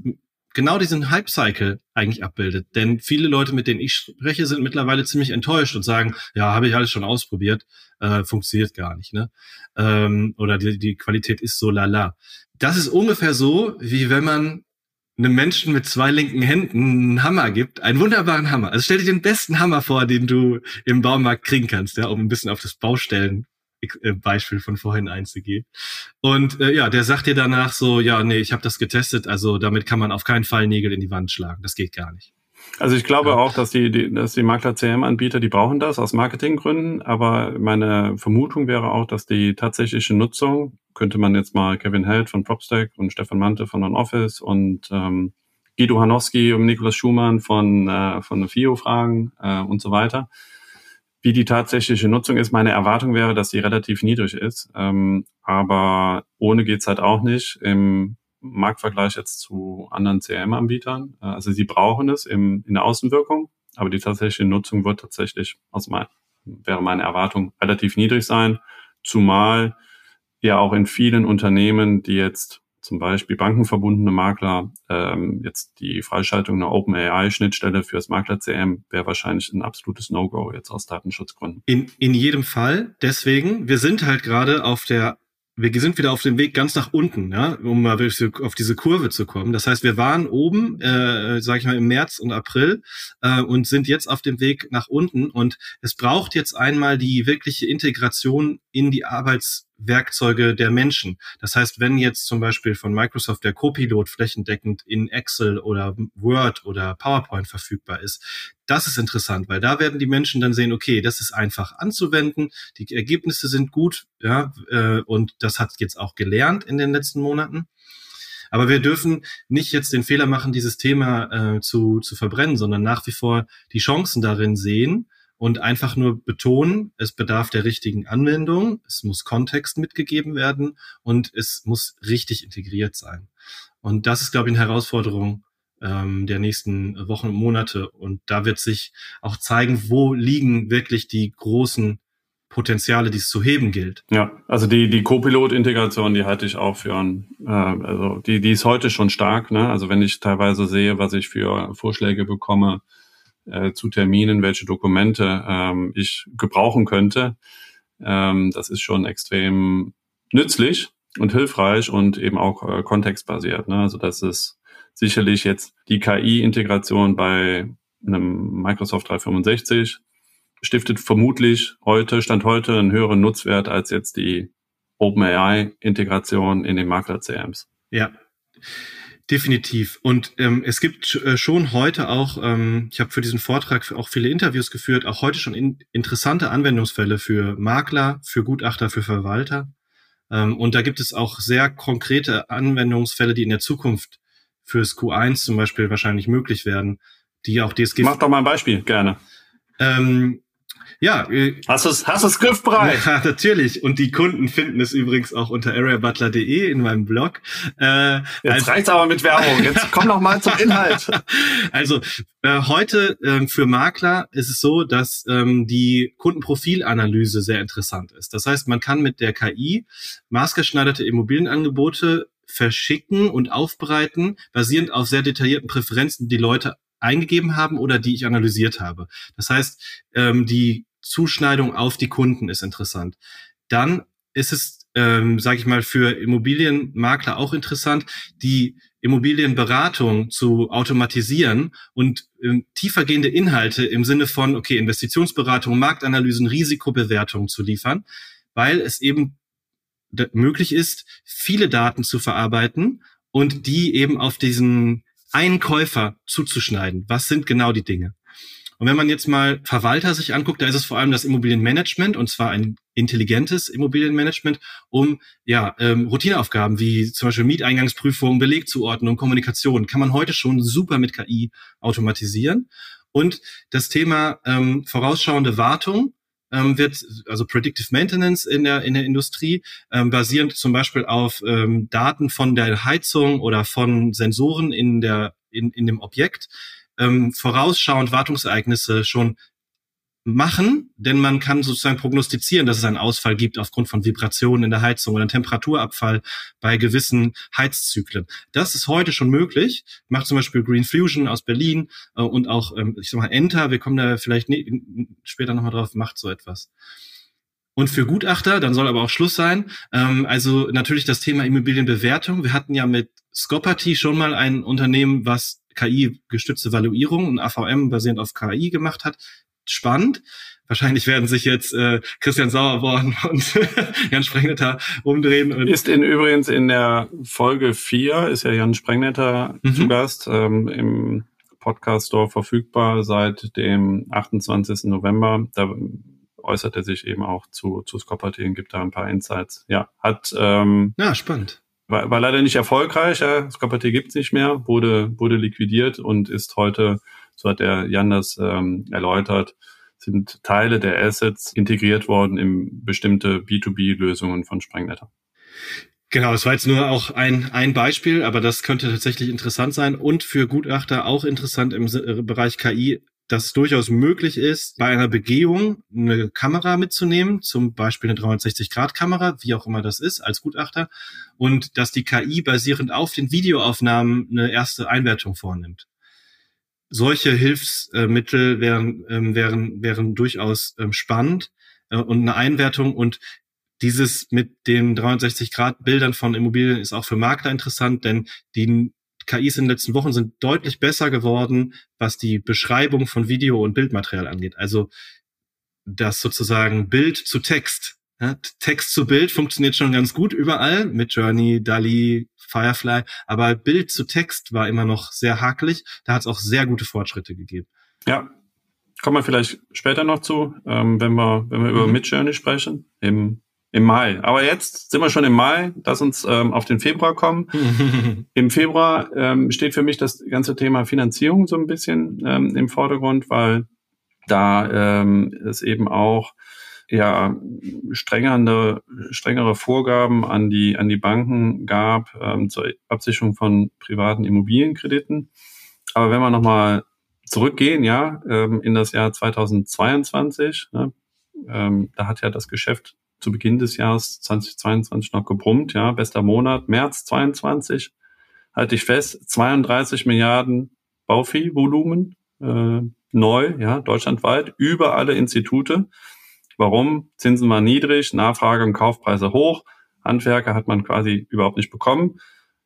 genau diesen Hype-Cycle eigentlich abbildet. Denn viele Leute, mit denen ich spreche, sind mittlerweile ziemlich enttäuscht und sagen, ja, habe ich alles schon ausprobiert, äh, funktioniert gar nicht. Ne? Ähm, oder die, die Qualität ist so lala. Das ist ungefähr so, wie wenn man einem Menschen mit zwei linken Händen einen Hammer gibt, einen wunderbaren Hammer. Also stell dir den besten Hammer vor, den du im Baumarkt kriegen kannst, ja, um ein bisschen auf das Baustellen Beispiel von vorhin einzugehen. Und äh, ja, der sagt dir danach so, ja, nee, ich habe das getestet, also damit kann man auf keinen Fall Nägel in die Wand schlagen. Das geht gar nicht. Also ich glaube ja. auch, dass die, die, dass die Makler-CM-Anbieter, die brauchen das aus Marketinggründen, aber meine Vermutung wäre auch, dass die tatsächliche Nutzung, könnte man jetzt mal Kevin Held von PropStack und Stefan Mante von Non-Office und ähm, Guido Hanowski und Niklas Schumann von, äh, von FIO fragen äh, und so weiter wie die tatsächliche Nutzung ist, meine Erwartung wäre, dass sie relativ niedrig ist. Ähm, aber ohne geht's halt auch nicht im Marktvergleich jetzt zu anderen CRM-Anbietern. Äh, also sie brauchen es im, in der Außenwirkung, aber die tatsächliche Nutzung wird tatsächlich aus mein, wäre meine Erwartung relativ niedrig sein. Zumal ja auch in vielen Unternehmen, die jetzt zum Beispiel bankenverbundene Makler, ähm, jetzt die Freischaltung einer OpenAI-Schnittstelle fürs Makler-CM wäre wahrscheinlich ein absolutes No-Go jetzt aus Datenschutzgründen. In, in jedem Fall. Deswegen, wir sind halt gerade auf der wir sind wieder auf dem Weg ganz nach unten, ja, um mal auf diese Kurve zu kommen. Das heißt, wir waren oben, äh, sage ich mal, im März und April äh, und sind jetzt auf dem Weg nach unten. Und es braucht jetzt einmal die wirkliche Integration in die Arbeits Werkzeuge der Menschen. Das heißt, wenn jetzt zum Beispiel von Microsoft der Copilot flächendeckend in Excel oder Word oder PowerPoint verfügbar ist, das ist interessant, weil da werden die Menschen dann sehen, okay, das ist einfach anzuwenden, die Ergebnisse sind gut, ja, äh, und das hat jetzt auch gelernt in den letzten Monaten. Aber wir dürfen nicht jetzt den Fehler machen, dieses Thema äh, zu, zu verbrennen, sondern nach wie vor die Chancen darin sehen und einfach nur betonen, es bedarf der richtigen Anwendung, es muss Kontext mitgegeben werden und es muss richtig integriert sein. Und das ist, glaube ich, eine Herausforderung ähm, der nächsten Wochen und Monate. Und da wird sich auch zeigen, wo liegen wirklich die großen Potenziale, die es zu heben gilt. Ja, also die, die Co-Pilot-Integration, die halte ich auch für ein, äh, also die, die ist heute schon stark. Ne? Also wenn ich teilweise sehe, was ich für Vorschläge bekomme, äh, zu Terminen, welche Dokumente ähm, ich gebrauchen könnte. Ähm, das ist schon extrem nützlich und hilfreich und eben auch äh, kontextbasiert. Ne? Also das ist sicherlich jetzt die KI-Integration bei einem Microsoft 365, stiftet vermutlich heute, Stand heute, einen höheren Nutzwert als jetzt die OpenAI-Integration in den Makler-CMs. Ja, definitiv. Und ähm, es gibt äh, schon heute auch, ähm, ich habe für diesen Vortrag auch viele Interviews geführt, auch heute schon in, interessante Anwendungsfälle für Makler, für Gutachter, für Verwalter. Ähm, und da gibt es auch sehr konkrete Anwendungsfälle, die in der Zukunft fürs Q1 zum Beispiel wahrscheinlich möglich werden, die auch DSG. Mach doch mal ein Beispiel, gerne. Ähm, ja. Äh, hast du es hast du's griffbereit? [LAUGHS] Ja, natürlich. Und die Kunden finden es übrigens auch unter areabutler.de in meinem Blog. Äh, Jetzt also, reicht's aber mit Werbung. Jetzt [LAUGHS] komm noch mal zum Inhalt. Also äh, heute äh, für Makler ist es so, dass ähm, die Kundenprofilanalyse sehr interessant ist. Das heißt, man kann mit der KI maßgeschneiderte Immobilienangebote verschicken und aufbereiten, basierend auf sehr detaillierten Präferenzen, die Leute eingegeben haben oder die ich analysiert habe. Das heißt, ähm, die Zuschneidung auf die Kunden ist interessant. Dann ist es, ähm, sage ich mal, für Immobilienmakler auch interessant, die Immobilienberatung zu automatisieren und ähm, tiefergehende Inhalte im Sinne von, okay, Investitionsberatung, Marktanalysen, Risikobewertung zu liefern, weil es eben möglich ist, viele Daten zu verarbeiten und die eben auf diesen einen Käufer zuzuschneiden. Was sind genau die Dinge? Und wenn man jetzt mal Verwalter sich anguckt, da ist es vor allem das Immobilienmanagement und zwar ein intelligentes Immobilienmanagement, um ja ähm, Routineaufgaben wie zum Beispiel Mieteingangsprüfung, Belegzuordnung, Kommunikation kann man heute schon super mit KI automatisieren. Und das Thema ähm, vorausschauende Wartung ähm, wird, also Predictive Maintenance in der, in der Industrie, ähm, basierend zum Beispiel auf ähm, Daten von der Heizung oder von Sensoren in der, in, in dem Objekt, ähm, vorausschauend Wartungsereignisse schon machen, denn man kann sozusagen prognostizieren, dass es einen Ausfall gibt aufgrund von Vibrationen in der Heizung oder einen Temperaturabfall bei gewissen Heizzyklen. Das ist heute schon möglich. Macht zum Beispiel Green Fusion aus Berlin äh, und auch, ähm, ich sag mal, Enter, wir kommen da vielleicht ne, später nochmal drauf, macht so etwas. Und für Gutachter, dann soll aber auch Schluss sein. Ähm, also natürlich das Thema Immobilienbewertung. Wir hatten ja mit Scopati schon mal ein Unternehmen, was KI-gestützte Valuierung und AVM basierend auf KI gemacht hat spannend. Wahrscheinlich werden sich jetzt äh, Christian Sauerborn [LAUGHS] und [LAUGHS] Jan Sprengnetter umdrehen. Ist in übrigens in der Folge 4 ist ja Jan Sprengnetter mhm. zu Gast ähm, im Podcast Store verfügbar seit dem 28. November. Da äußert er sich eben auch zu, zu Scopperty und gibt da ein paar Insights. Ja, hat ähm, ja, spannend. War, war leider nicht erfolgreich. Ja. Scopperty gibt's nicht mehr, wurde, wurde liquidiert und ist heute so hat der Jan das ähm, erläutert, sind Teile der Assets integriert worden in bestimmte B2B-Lösungen von Sprengnetter. Genau, das war jetzt nur auch ein, ein Beispiel, aber das könnte tatsächlich interessant sein und für Gutachter auch interessant im äh, Bereich KI, dass es durchaus möglich ist, bei einer Begehung eine Kamera mitzunehmen, zum Beispiel eine 360-Grad-Kamera, wie auch immer das ist, als Gutachter, und dass die KI basierend auf den Videoaufnahmen eine erste Einwertung vornimmt. Solche Hilfsmittel wären, ähm, wären, wären durchaus ähm, spannend äh, und eine Einwertung und dieses mit den 360 Grad Bildern von Immobilien ist auch für Makler interessant, denn die KIs in den letzten Wochen sind deutlich besser geworden, was die Beschreibung von Video und Bildmaterial angeht. Also das sozusagen Bild zu Text. Ja, Text zu Bild funktioniert schon ganz gut überall mit Journey, DALI, Firefly, aber Bild zu Text war immer noch sehr hakelig. Da hat es auch sehr gute Fortschritte gegeben. Ja, kommen wir vielleicht später noch zu, ähm, wenn wir, wenn wir über mhm. Midjourney sprechen, im, im Mai. Aber jetzt sind wir schon im Mai, lass uns ähm, auf den Februar kommen. [LAUGHS] Im Februar ähm, steht für mich das ganze Thema Finanzierung so ein bisschen ähm, im Vordergrund, weil da ähm, es eben auch ja strengere, strengere Vorgaben an die, an die Banken gab ähm, zur Absicherung von privaten Immobilienkrediten. Aber wenn wir nochmal zurückgehen, ja, ähm, in das Jahr 2022, ne, ähm, da hat ja das Geschäft zu Beginn des Jahres 2022 noch gebrummt, ja, bester Monat, März 22, halte ich fest, 32 Milliarden Bauviehvolumen, äh, neu, ja, deutschlandweit, über alle Institute. Warum? Zinsen waren niedrig, Nachfrage und Kaufpreise hoch. Handwerker hat man quasi überhaupt nicht bekommen.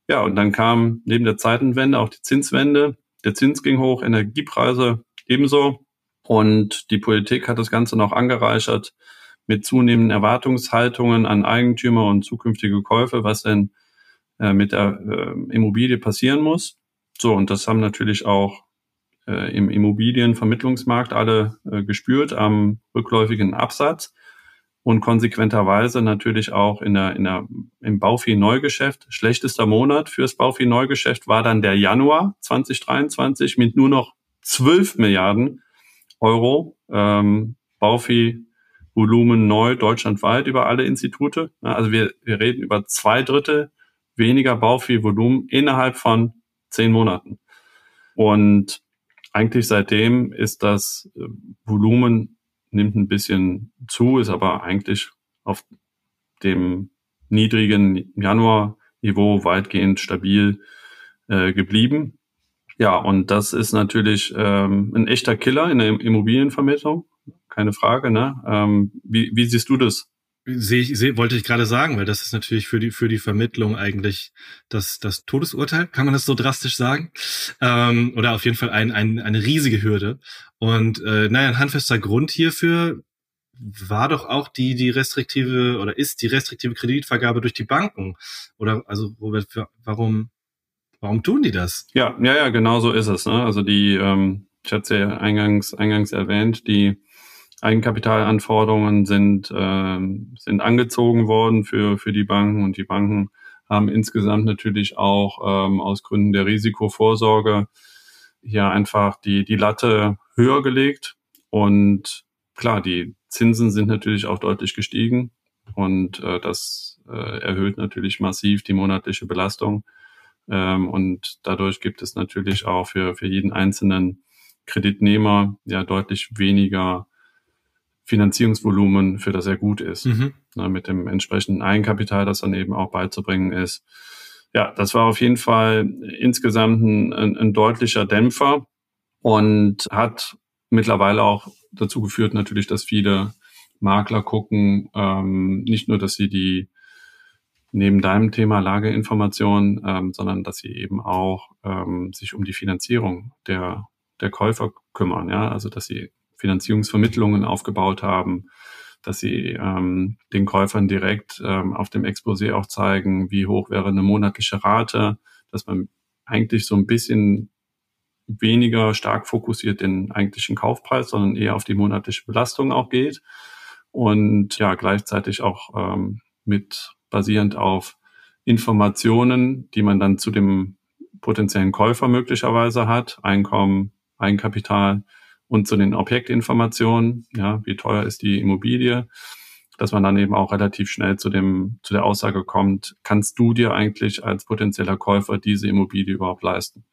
Ja, und dann kam neben der Zeitenwende auch die Zinswende. Der Zins ging hoch, Energiepreise ebenso. Und die Politik hat das Ganze noch angereichert mit zunehmenden Erwartungshaltungen an Eigentümer und zukünftige Käufe, was denn äh, mit der äh, Immobilie passieren muss. So, und das haben natürlich auch äh, im Immobilienvermittlungsmarkt alle äh, gespürt am rückläufigen Absatz und konsequenterweise natürlich auch in der, in der, im Bauvieh-Neugeschäft. Schlechtester Monat fürs Bauvieh-Neugeschäft war dann der Januar 2023 mit nur noch 12 Milliarden Euro ähm, Bauvieh-Volumen neu deutschlandweit über alle Institute. Also wir, wir reden über zwei Drittel weniger Bauvieh-Volumen innerhalb von zehn Monaten. Und eigentlich seitdem ist das äh, Volumen nimmt ein bisschen zu, ist aber eigentlich auf dem niedrigen Januar-Niveau weitgehend stabil äh, geblieben. Ja, und das ist natürlich ähm, ein echter Killer in der Immobilienvermittlung, keine Frage. Ne? Ähm, wie, wie siehst du das? Sehe ich, seh, wollte ich gerade sagen, weil das ist natürlich für die für die Vermittlung eigentlich das das Todesurteil, kann man das so drastisch sagen, ähm, oder auf jeden Fall ein, ein, eine riesige Hürde. Und äh, naja, ein handfester Grund hierfür war doch auch die die restriktive oder ist die restriktive Kreditvergabe durch die Banken. Oder also Robert, warum warum tun die das? Ja, ja, ja, genau so ist es. Ne? Also die, ähm, ich hatte es ja eingangs eingangs erwähnt, die Eigenkapitalanforderungen sind, äh, sind angezogen worden für, für die Banken und die Banken haben insgesamt natürlich auch ähm, aus Gründen der Risikovorsorge hier einfach die, die Latte höher gelegt. Und klar, die Zinsen sind natürlich auch deutlich gestiegen und äh, das äh, erhöht natürlich massiv die monatliche Belastung. Ähm, und dadurch gibt es natürlich auch für, für jeden einzelnen Kreditnehmer ja deutlich weniger Finanzierungsvolumen, für das er gut ist. Mhm. Na, mit dem entsprechenden Eigenkapital, das dann eben auch beizubringen ist. Ja, das war auf jeden Fall insgesamt ein, ein, ein deutlicher Dämpfer und hat mittlerweile auch dazu geführt, natürlich, dass viele Makler gucken, ähm, nicht nur, dass sie die neben deinem Thema Lageinformation, ähm, sondern dass sie eben auch ähm, sich um die Finanzierung der, der Käufer kümmern, ja, also dass sie Finanzierungsvermittlungen aufgebaut haben, dass sie ähm, den Käufern direkt ähm, auf dem Exposé auch zeigen, wie hoch wäre eine monatliche Rate, dass man eigentlich so ein bisschen weniger stark fokussiert den eigentlichen Kaufpreis, sondern eher auf die monatliche Belastung auch geht. Und ja gleichzeitig auch ähm, mit basierend auf Informationen, die man dann zu dem potenziellen Käufer möglicherweise hat, Einkommen, Eigenkapital, und zu den Objektinformationen, ja, wie teuer ist die Immobilie, dass man dann eben auch relativ schnell zu dem, zu der Aussage kommt, kannst du dir eigentlich als potenzieller Käufer diese Immobilie überhaupt leisten?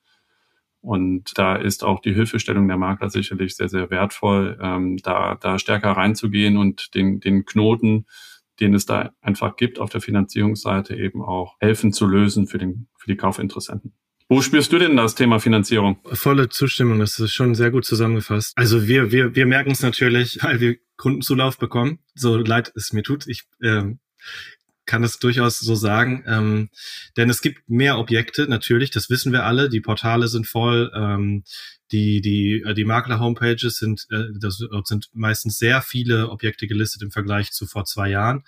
Und da ist auch die Hilfestellung der Makler sicherlich sehr, sehr wertvoll, ähm, da, da stärker reinzugehen und den, den Knoten, den es da einfach gibt auf der Finanzierungsseite eben auch helfen zu lösen für den, für die Kaufinteressenten. Wo spürst du denn das Thema Finanzierung? Volle Zustimmung, das ist schon sehr gut zusammengefasst. Also wir, wir, wir merken es natürlich, [LAUGHS] weil wir Kundenzulauf bekommen, so leid es mir tut. Ich äh, kann es durchaus so sagen. Ähm, denn es gibt mehr Objekte, natürlich, das wissen wir alle. Die Portale sind voll, ähm, die, die, äh, die Makler-Homepages sind, äh, das, sind meistens sehr viele Objekte gelistet im Vergleich zu vor zwei Jahren.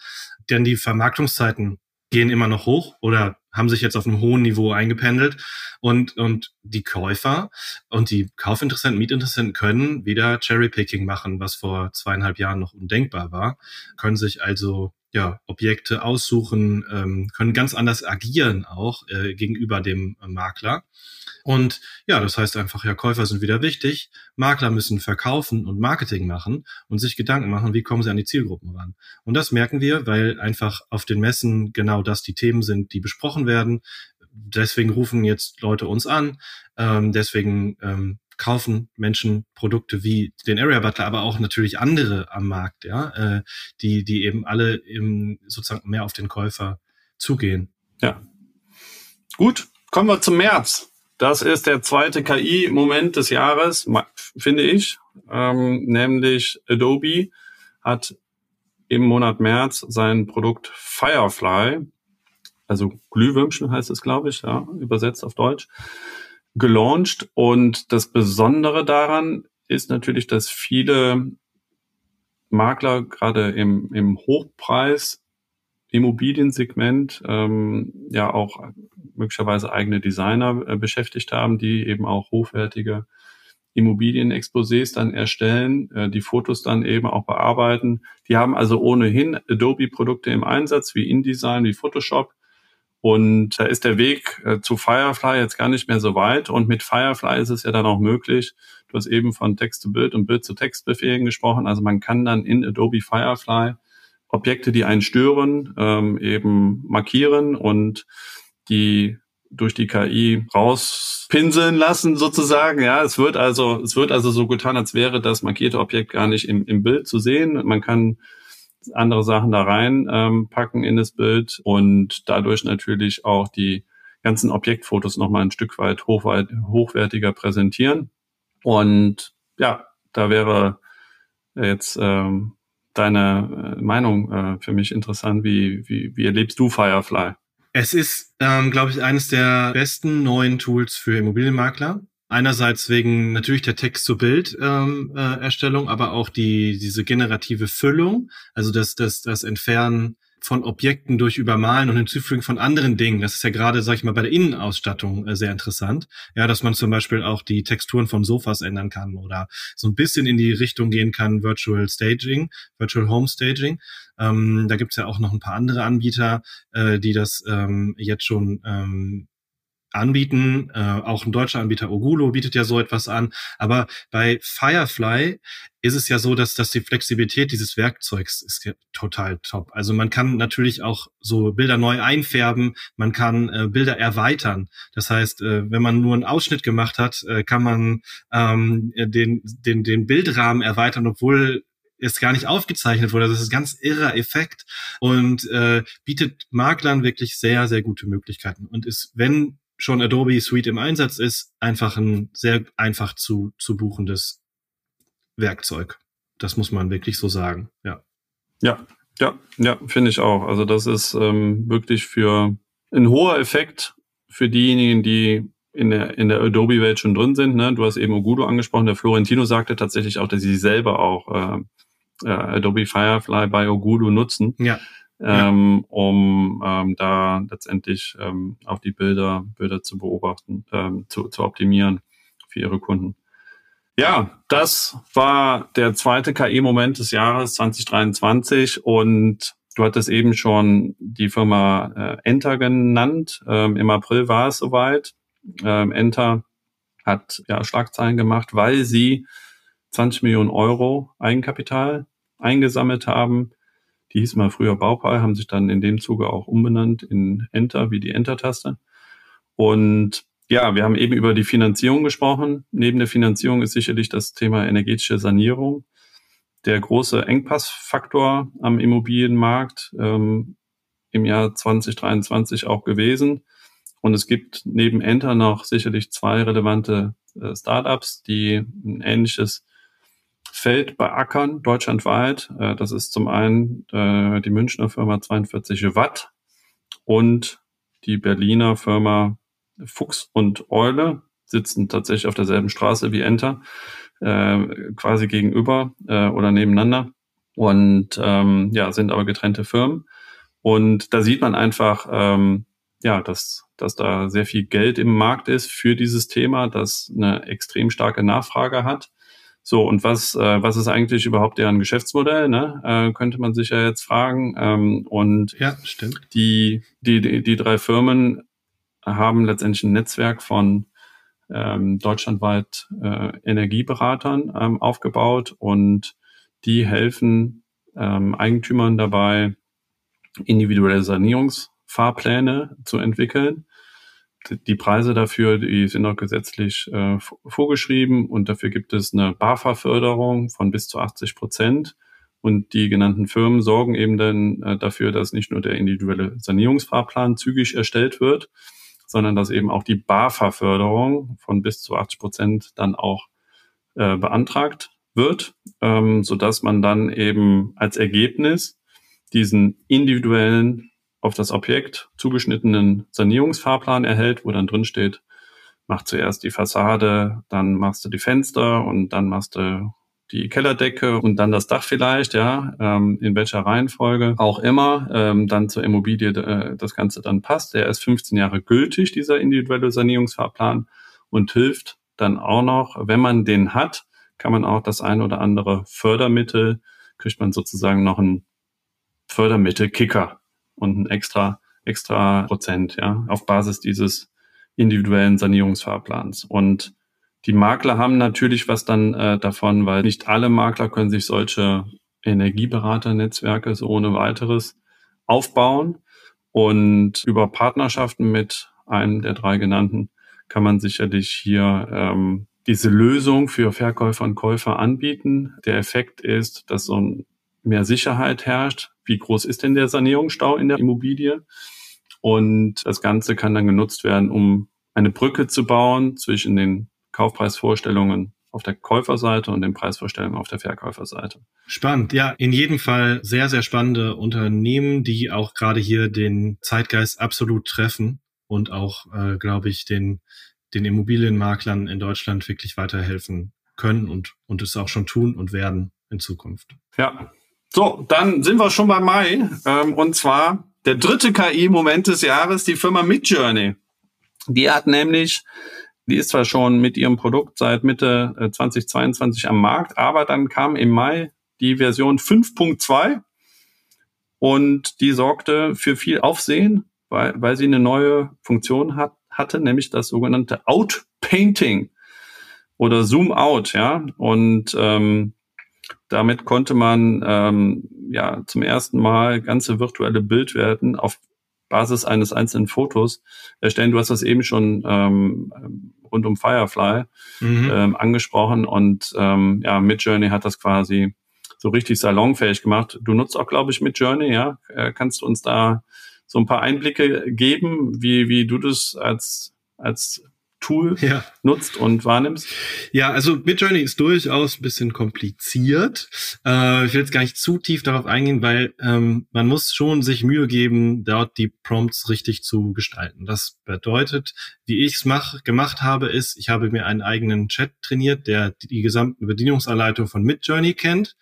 Denn die Vermarktungszeiten gehen immer noch hoch oder haben sich jetzt auf einem hohen Niveau eingependelt. Und, und die Käufer und die Kaufinteressenten, Mietinteressenten können wieder Cherrypicking machen, was vor zweieinhalb Jahren noch undenkbar war, können sich also ja, Objekte aussuchen, ähm, können ganz anders agieren auch äh, gegenüber dem äh, Makler. Und ja, das heißt einfach, ja, Käufer sind wieder wichtig, Makler müssen verkaufen und Marketing machen und sich Gedanken machen, wie kommen sie an die Zielgruppen ran. Und das merken wir, weil einfach auf den Messen genau das die Themen sind, die besprochen werden. Deswegen rufen jetzt Leute uns an, ähm, deswegen ähm, kaufen Menschen Produkte wie den Area Butler, aber auch natürlich andere am Markt, ja, äh, die, die eben alle im, sozusagen mehr auf den Käufer zugehen. Ja. Gut, kommen wir zum März. Das ist der zweite KI-Moment des Jahres, finde ich. Ähm, nämlich Adobe hat im Monat März sein Produkt Firefly, also Glühwürmchen heißt es, glaube ich, ja, übersetzt auf Deutsch, gelauncht. Und das Besondere daran ist natürlich, dass viele Makler gerade im, im Hochpreis Immobiliensegment ähm, ja auch möglicherweise eigene Designer äh, beschäftigt haben, die eben auch hochwertige Immobilienexposés dann erstellen, äh, die Fotos dann eben auch bearbeiten. Die haben also ohnehin Adobe-Produkte im Einsatz wie InDesign, wie Photoshop. Und da ist der Weg äh, zu Firefly jetzt gar nicht mehr so weit. Und mit Firefly ist es ja dann auch möglich, du hast eben von Text zu Bild und Bild zu Textbefehlen gesprochen. Also man kann dann in Adobe Firefly Objekte, die einen stören, ähm, eben markieren und die durch die KI rauspinseln lassen sozusagen. Ja, es wird also, es wird also so getan, als wäre das markierte Objekt gar nicht im, im Bild zu sehen. Man kann andere Sachen da rein ähm, packen in das Bild und dadurch natürlich auch die ganzen Objektfotos nochmal ein Stück weit hochwertiger präsentieren. Und ja, da wäre jetzt ähm, deine äh, Meinung äh, für mich interessant. Wie, wie, wie erlebst du Firefly? Es ist, ähm, glaube ich, eines der besten neuen Tools für Immobilienmakler. Einerseits wegen natürlich der Text-zu-Bild-Erstellung, ähm, äh, aber auch die diese generative Füllung, also das, das, das Entfernen von Objekten durch Übermalen und Hinzufügen von anderen Dingen. Das ist ja gerade, sag ich mal, bei der Innenausstattung äh, sehr interessant. Ja, dass man zum Beispiel auch die Texturen von Sofas ändern kann oder so ein bisschen in die Richtung gehen kann, Virtual Staging, Virtual Home Staging. Ähm, da gibt's ja auch noch ein paar andere Anbieter, äh, die das ähm, jetzt schon ähm, anbieten. Äh, auch ein deutscher Anbieter Ogulo bietet ja so etwas an. Aber bei Firefly ist es ja so, dass, dass die Flexibilität dieses Werkzeugs ist total top. Also man kann natürlich auch so Bilder neu einfärben, man kann äh, Bilder erweitern. Das heißt, äh, wenn man nur einen Ausschnitt gemacht hat, äh, kann man ähm, den, den, den Bildrahmen erweitern, obwohl es gar nicht aufgezeichnet wurde. Das ist ganz irrer Effekt und äh, bietet Maklern wirklich sehr, sehr gute Möglichkeiten. Und ist, wenn schon Adobe Suite im Einsatz ist, einfach ein sehr einfach zu, zu buchendes Werkzeug. Das muss man wirklich so sagen, ja. Ja, ja, ja, finde ich auch. Also das ist ähm, wirklich für ein hoher Effekt für diejenigen, die in der, in der Adobe-Welt schon drin sind. Ne? Du hast eben Ogudo angesprochen. Der Florentino sagte tatsächlich auch, dass sie selber auch äh, äh, Adobe Firefly bei Ogudo nutzen. Ja ähm, um ähm, da letztendlich ähm, auch die Bilder, Bilder zu beobachten, ähm, zu, zu optimieren für ihre Kunden. Ja, das war der zweite KI-Moment des Jahres 2023 und du hattest eben schon die Firma äh, Enter genannt. Ähm, Im April war es soweit. Ähm, Enter hat ja Schlagzeilen gemacht, weil sie 20 Millionen Euro Eigenkapital eingesammelt haben die hieß mal früher Baupal, haben sich dann in dem Zuge auch umbenannt in Enter, wie die Enter-Taste. Und ja, wir haben eben über die Finanzierung gesprochen. Neben der Finanzierung ist sicherlich das Thema energetische Sanierung der große Engpassfaktor am Immobilienmarkt ähm, im Jahr 2023 auch gewesen. Und es gibt neben Enter noch sicherlich zwei relevante äh, Startups, die ein ähnliches Feld beackern, deutschlandweit. Äh, das ist zum einen äh, die Münchner Firma 42 Watt und die Berliner Firma Fuchs und Eule sitzen tatsächlich auf derselben Straße wie Enter, äh, quasi gegenüber oder nebeneinander und ähm, ja, sind aber getrennte Firmen. Und da sieht man einfach, ähm, ja, dass, dass da sehr viel Geld im Markt ist für dieses Thema, das eine extrem starke Nachfrage hat. So, und was, äh, was ist eigentlich überhaupt deren Geschäftsmodell, ne? Äh, könnte man sich ja jetzt fragen. Ähm, und ja, stimmt. Die, die, die, die drei Firmen haben letztendlich ein Netzwerk von ähm, deutschlandweit äh, Energieberatern ähm, aufgebaut und die helfen ähm, Eigentümern dabei, individuelle Sanierungsfahrpläne zu entwickeln die Preise dafür, die sind auch gesetzlich äh, vorgeschrieben und dafür gibt es eine BAFA-Förderung von bis zu 80 Prozent. Und die genannten Firmen sorgen eben dann äh, dafür, dass nicht nur der individuelle Sanierungsfahrplan zügig erstellt wird, sondern dass eben auch die BAFA-Förderung von bis zu 80 Prozent dann auch äh, beantragt wird, ähm, so dass man dann eben als Ergebnis diesen individuellen auf das Objekt zugeschnittenen Sanierungsfahrplan erhält, wo dann drin steht, mach zuerst die Fassade, dann machst du die Fenster und dann machst du die Kellerdecke und dann das Dach vielleicht, ja, ähm, in welcher Reihenfolge auch immer, ähm, dann zur Immobilie äh, das Ganze dann passt. Der ist 15 Jahre gültig, dieser individuelle Sanierungsfahrplan und hilft dann auch noch, wenn man den hat, kann man auch das ein oder andere Fördermittel, kriegt man sozusagen noch ein Fördermittel-Kicker und ein extra, extra Prozent, ja, auf Basis dieses individuellen Sanierungsfahrplans. Und die Makler haben natürlich was dann äh, davon, weil nicht alle Makler können sich solche Energieberaternetzwerke so ohne weiteres aufbauen. Und über Partnerschaften mit einem der drei genannten kann man sicherlich hier ähm, diese Lösung für Verkäufer und Käufer anbieten. Der Effekt ist, dass so ein mehr Sicherheit herrscht. Wie groß ist denn der Sanierungsstau in der Immobilie? Und das Ganze kann dann genutzt werden, um eine Brücke zu bauen zwischen den Kaufpreisvorstellungen auf der Käuferseite und den Preisvorstellungen auf der Verkäuferseite. Spannend, ja, in jedem Fall sehr, sehr spannende Unternehmen, die auch gerade hier den Zeitgeist absolut treffen und auch, äh, glaube ich, den, den Immobilienmaklern in Deutschland wirklich weiterhelfen können und, und es auch schon tun und werden in Zukunft. Ja. So, dann sind wir schon bei Mai. Ähm, und zwar der dritte KI-Moment des Jahres, die Firma Midjourney. Die hat nämlich die ist zwar schon mit ihrem Produkt seit Mitte 2022 äh, am Markt, aber dann kam im Mai die Version 5.2 und die sorgte für viel Aufsehen, weil, weil sie eine neue Funktion hat, hatte, nämlich das sogenannte Outpainting oder Zoom Out, ja. Und ähm, damit konnte man ähm, ja zum ersten Mal ganze virtuelle Bildwerten auf Basis eines einzelnen Fotos erstellen. Du hast das eben schon ähm, rund um Firefly mhm. ähm, angesprochen und ähm, ja, Midjourney hat das quasi so richtig salonfähig gemacht. Du nutzt auch, glaube ich, Midjourney, ja? Äh, kannst du uns da so ein paar Einblicke geben, wie, wie du das als, als Tool ja. nutzt und wahrnimmst? Ja, also Midjourney ist durchaus ein bisschen kompliziert. Äh, ich will jetzt gar nicht zu tief darauf eingehen, weil ähm, man muss schon sich Mühe geben, dort die Prompts richtig zu gestalten. Das bedeutet, wie ich es mach, gemacht habe, ist, ich habe mir einen eigenen Chat trainiert, der die gesamte Bedienungsanleitung von Midjourney kennt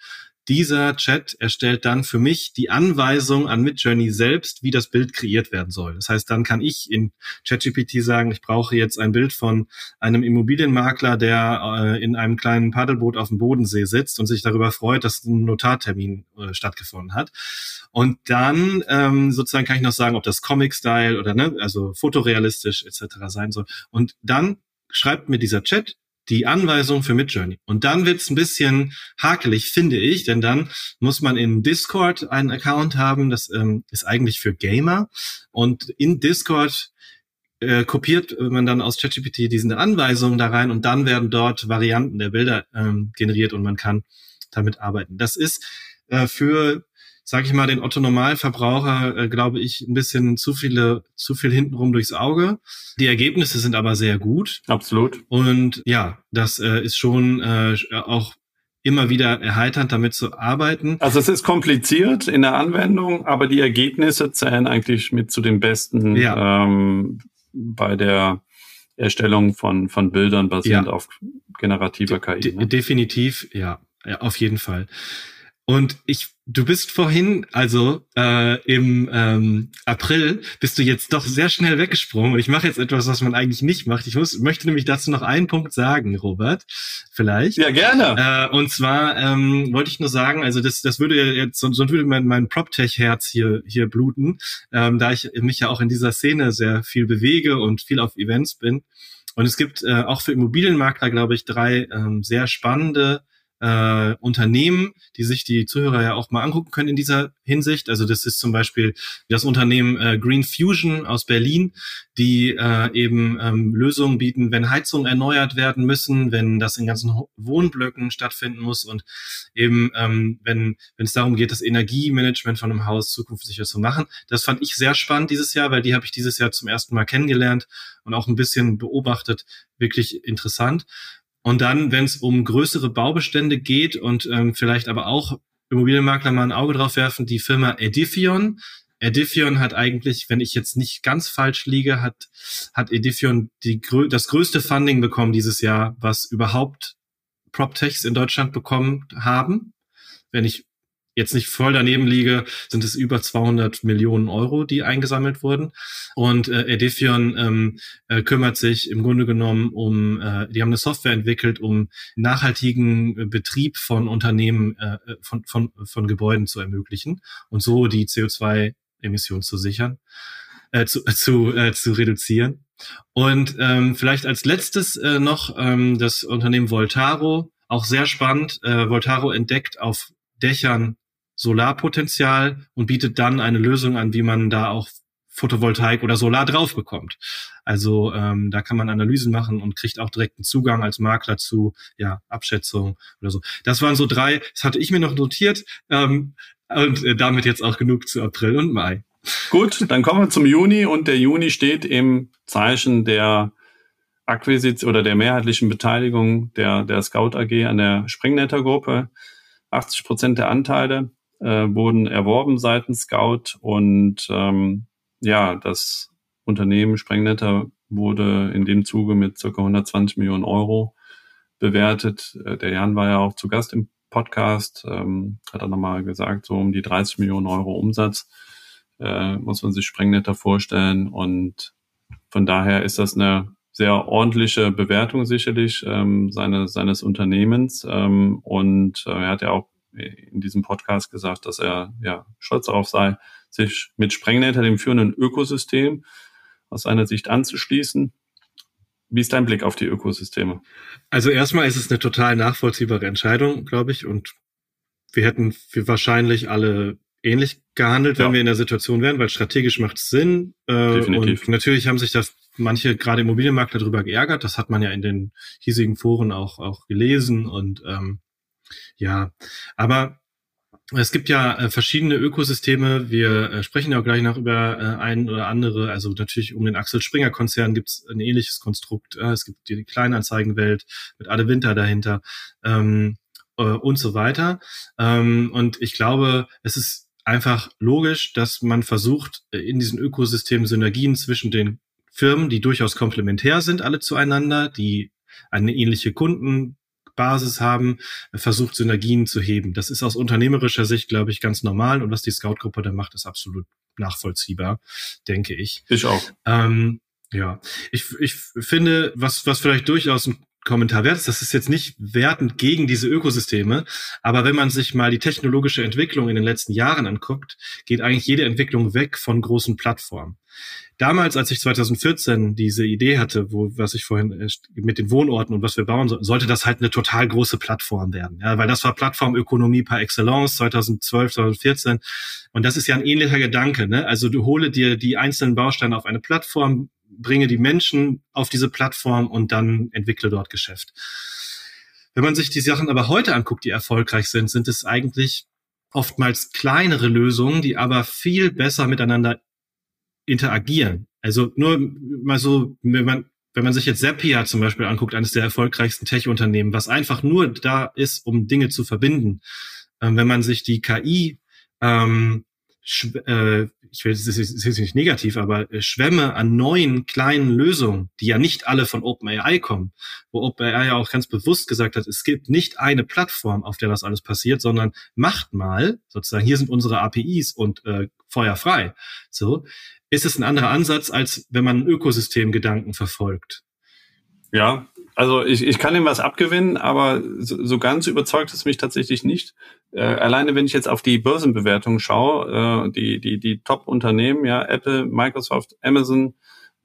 dieser Chat erstellt dann für mich die Anweisung an Midjourney selbst, wie das Bild kreiert werden soll. Das heißt, dann kann ich in ChatGPT sagen, ich brauche jetzt ein Bild von einem Immobilienmakler, der äh, in einem kleinen Paddelboot auf dem Bodensee sitzt und sich darüber freut, dass ein Notartermin äh, stattgefunden hat. Und dann ähm, sozusagen kann ich noch sagen, ob das Comic-Style oder ne, also fotorealistisch etc. sein soll. Und dann schreibt mir dieser Chat, die Anweisung für Midjourney. Und dann wird's ein bisschen hakelig, finde ich, denn dann muss man in Discord einen Account haben, das ähm, ist eigentlich für Gamer. Und in Discord äh, kopiert man dann aus ChatGPT diese Anweisungen da rein und dann werden dort Varianten der Bilder ähm, generiert und man kann damit arbeiten. Das ist äh, für sage ich mal, den Otto Normalverbraucher, äh, glaube ich, ein bisschen zu viele, zu viel hintenrum durchs Auge. Die Ergebnisse sind aber sehr gut. Absolut. Und ja, das äh, ist schon äh, auch immer wieder erheiternd, damit zu arbeiten. Also es ist kompliziert in der Anwendung, aber die Ergebnisse zählen eigentlich mit zu den besten ja. ähm, bei der Erstellung von, von Bildern basierend ja. auf generativer KI. Ne? Definitiv, ja, ja, auf jeden Fall. Und ich, du bist vorhin, also äh, im ähm, April, bist du jetzt doch sehr schnell weggesprungen. Und ich mache jetzt etwas, was man eigentlich nicht macht. Ich muss, möchte nämlich dazu noch einen Punkt sagen, Robert. Vielleicht. Ja, gerne. Äh, und zwar ähm, wollte ich nur sagen, also das, das würde jetzt, sonst würde mein, mein PropTech-Herz hier, hier bluten, ähm, da ich mich ja auch in dieser Szene sehr viel bewege und viel auf Events bin. Und es gibt äh, auch für Immobilienmakler, glaube ich, drei ähm, sehr spannende äh, Unternehmen, die sich die Zuhörer ja auch mal angucken können in dieser Hinsicht. Also das ist zum Beispiel das Unternehmen äh, Green Fusion aus Berlin, die äh, eben ähm, Lösungen bieten, wenn Heizungen erneuert werden müssen, wenn das in ganzen Wohnblöcken stattfinden muss und eben ähm, wenn wenn es darum geht, das Energiemanagement von einem Haus zukunftssicher zu machen. Das fand ich sehr spannend dieses Jahr, weil die habe ich dieses Jahr zum ersten Mal kennengelernt und auch ein bisschen beobachtet. Wirklich interessant. Und dann, wenn es um größere Baubestände geht und ähm, vielleicht aber auch Immobilienmakler mal ein Auge drauf werfen, die Firma Edifion, Edifion hat eigentlich, wenn ich jetzt nicht ganz falsch liege, hat, hat Edifion die, das größte Funding bekommen dieses Jahr, was überhaupt PropTechs in Deutschland bekommen haben. Wenn ich jetzt nicht voll daneben liege, sind es über 200 Millionen Euro, die eingesammelt wurden. Und äh, Edifion ähm, äh, kümmert sich im Grunde genommen um, äh, die haben eine Software entwickelt, um nachhaltigen Betrieb von Unternehmen, äh, von, von, von Gebäuden zu ermöglichen und so die CO2-Emissionen zu sichern, äh, zu, äh, zu, äh, zu reduzieren. Und ähm, vielleicht als letztes äh, noch ähm, das Unternehmen Voltaro, auch sehr spannend. Äh, Voltaro entdeckt auf Dächern Solarpotenzial und bietet dann eine Lösung an, wie man da auch Photovoltaik oder Solar drauf bekommt. Also ähm, da kann man Analysen machen und kriegt auch direkten Zugang als Makler zu ja, Abschätzung oder so. Das waren so drei, das hatte ich mir noch notiert ähm, und äh, damit jetzt auch genug zu April und Mai. Gut, dann kommen wir zum Juni und der Juni steht im Zeichen der Akquisition oder der mehrheitlichen Beteiligung der, der Scout AG an der Springnetter Gruppe. 80 Prozent der Anteile äh, wurden erworben seitens Scout und ähm, ja, das Unternehmen Sprengnetter wurde in dem Zuge mit circa 120 Millionen Euro bewertet. Äh, der Jan war ja auch zu Gast im Podcast, ähm, hat er nochmal gesagt, so um die 30 Millionen Euro Umsatz äh, muss man sich Sprengnetter vorstellen und von daher ist das eine sehr ordentliche Bewertung sicherlich ähm, seine, seines Unternehmens ähm, und äh, er hat ja auch in diesem Podcast gesagt, dass er ja stolz darauf sei, sich mit Sprengnetter, dem führenden Ökosystem, aus seiner Sicht anzuschließen. Wie ist dein Blick auf die Ökosysteme? Also erstmal ist es eine total nachvollziehbare Entscheidung, glaube ich, und wir hätten wir wahrscheinlich alle ähnlich gehandelt, wenn ja. wir in der Situation wären, weil strategisch macht es Sinn. Äh, Definitiv. Und natürlich haben sich da manche gerade Immobilienmakler darüber geärgert. Das hat man ja in den hiesigen Foren auch auch gelesen und ähm, ja, aber es gibt ja äh, verschiedene Ökosysteme. Wir äh, sprechen ja auch gleich noch über äh, ein oder andere. Also natürlich um den Axel Springer Konzern gibt es ein ähnliches Konstrukt. Es gibt die Kleinanzeigenwelt mit Ade Winter dahinter ähm, äh, und so weiter. Ähm, und ich glaube, es ist einfach logisch, dass man versucht, in diesen Ökosystemen Synergien zwischen den Firmen, die durchaus komplementär sind, alle zueinander, die eine ähnliche Kunden Basis haben, versucht Synergien zu heben. Das ist aus unternehmerischer Sicht, glaube ich, ganz normal und was die Scout-Gruppe da macht, ist absolut nachvollziehbar, denke ich. Ich auch. Ähm, ja, ich, ich finde, was, was vielleicht durchaus ein Kommentar wert ist, das ist jetzt nicht wertend gegen diese Ökosysteme, aber wenn man sich mal die technologische Entwicklung in den letzten Jahren anguckt, geht eigentlich jede Entwicklung weg von großen Plattformen. Damals, als ich 2014 diese Idee hatte, wo, was ich vorhin äh, mit den Wohnorten und was wir bauen, sollte das halt eine total große Plattform werden. Ja, weil das war Plattformökonomie par excellence 2012, 2014. Und das ist ja ein ähnlicher Gedanke. Ne? Also du hole dir die einzelnen Bausteine auf eine Plattform, bringe die Menschen auf diese Plattform und dann entwickle dort Geschäft. Wenn man sich die Sachen aber heute anguckt, die erfolgreich sind, sind es eigentlich oftmals kleinere Lösungen, die aber viel besser miteinander interagieren. Also nur mal so, wenn man, wenn man sich jetzt Zapier zum Beispiel anguckt, eines der erfolgreichsten Tech-Unternehmen, was einfach nur da ist, um Dinge zu verbinden. Ähm, wenn man sich die KI, ähm, äh, ich will, das ist, ist nicht negativ, aber äh, Schwämme an neuen kleinen Lösungen, die ja nicht alle von OpenAI kommen, wo OpenAI ja auch ganz bewusst gesagt hat, es gibt nicht eine Plattform, auf der das alles passiert, sondern macht mal, sozusagen, hier sind unsere APIs und äh, feuerfrei. So, ist es ein anderer Ansatz, als wenn man Ökosystemgedanken verfolgt. Ja, also ich, ich kann ihm was abgewinnen, aber so, so ganz überzeugt es mich tatsächlich nicht. Äh, alleine wenn ich jetzt auf die Börsenbewertung schaue, äh, die, die, die Top-Unternehmen, ja, Apple, Microsoft, Amazon,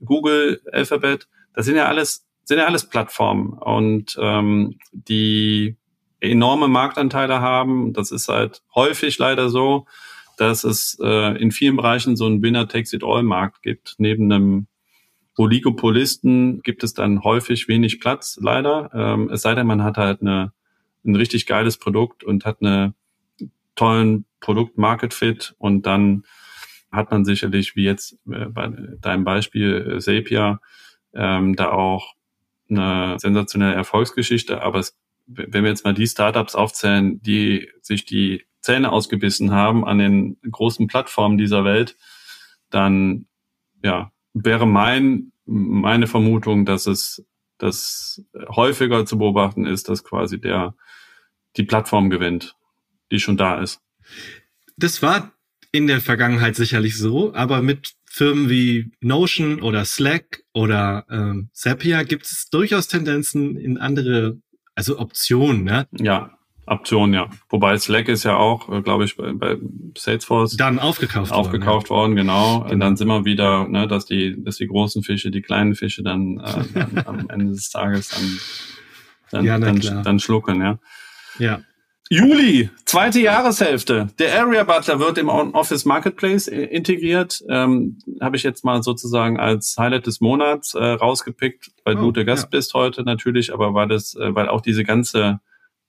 Google, Alphabet, das sind ja alles, sind ja alles Plattformen und ähm, die enorme Marktanteile haben. Das ist halt häufig leider so dass es äh, in vielen Bereichen so einen Winner-Takes-it-all-Markt gibt. Neben einem Oligopolisten gibt es dann häufig wenig Platz, leider. Ähm, es sei denn, man hat halt eine, ein richtig geiles Produkt und hat eine tollen Produkt-Market-Fit und dann hat man sicherlich, wie jetzt äh, bei deinem Beispiel äh, Zapier, ähm, da auch eine sensationelle Erfolgsgeschichte. Aber es, wenn wir jetzt mal die Startups aufzählen, die sich die Zähne ausgebissen haben an den großen Plattformen dieser Welt, dann ja, wäre mein, meine Vermutung, dass es dass häufiger zu beobachten ist, dass quasi der die Plattform gewinnt, die schon da ist. Das war in der Vergangenheit sicherlich so, aber mit Firmen wie Notion oder Slack oder ähm, Zapier gibt es durchaus Tendenzen in andere, also Optionen. Ne? Ja, Optionen, ja. Wobei Slack ist ja auch, äh, glaube ich, bei, bei Salesforce dann aufgekauft, aufgekauft worden, ja. worden genau. genau. Und dann sind wir wieder, ne, dass die, dass die großen Fische, die kleinen Fische dann, äh, [LAUGHS] dann am Ende des Tages dann, dann, ja, dann, dann schlucken, ja. Ja. Juli, zweite Jahreshälfte. Der Area Butler wird im Office Marketplace äh, integriert. Ähm, Habe ich jetzt mal sozusagen als Highlight des Monats äh, rausgepickt, weil oh, du der Gast ja. bist heute natürlich, aber weil das, äh, weil auch diese ganze,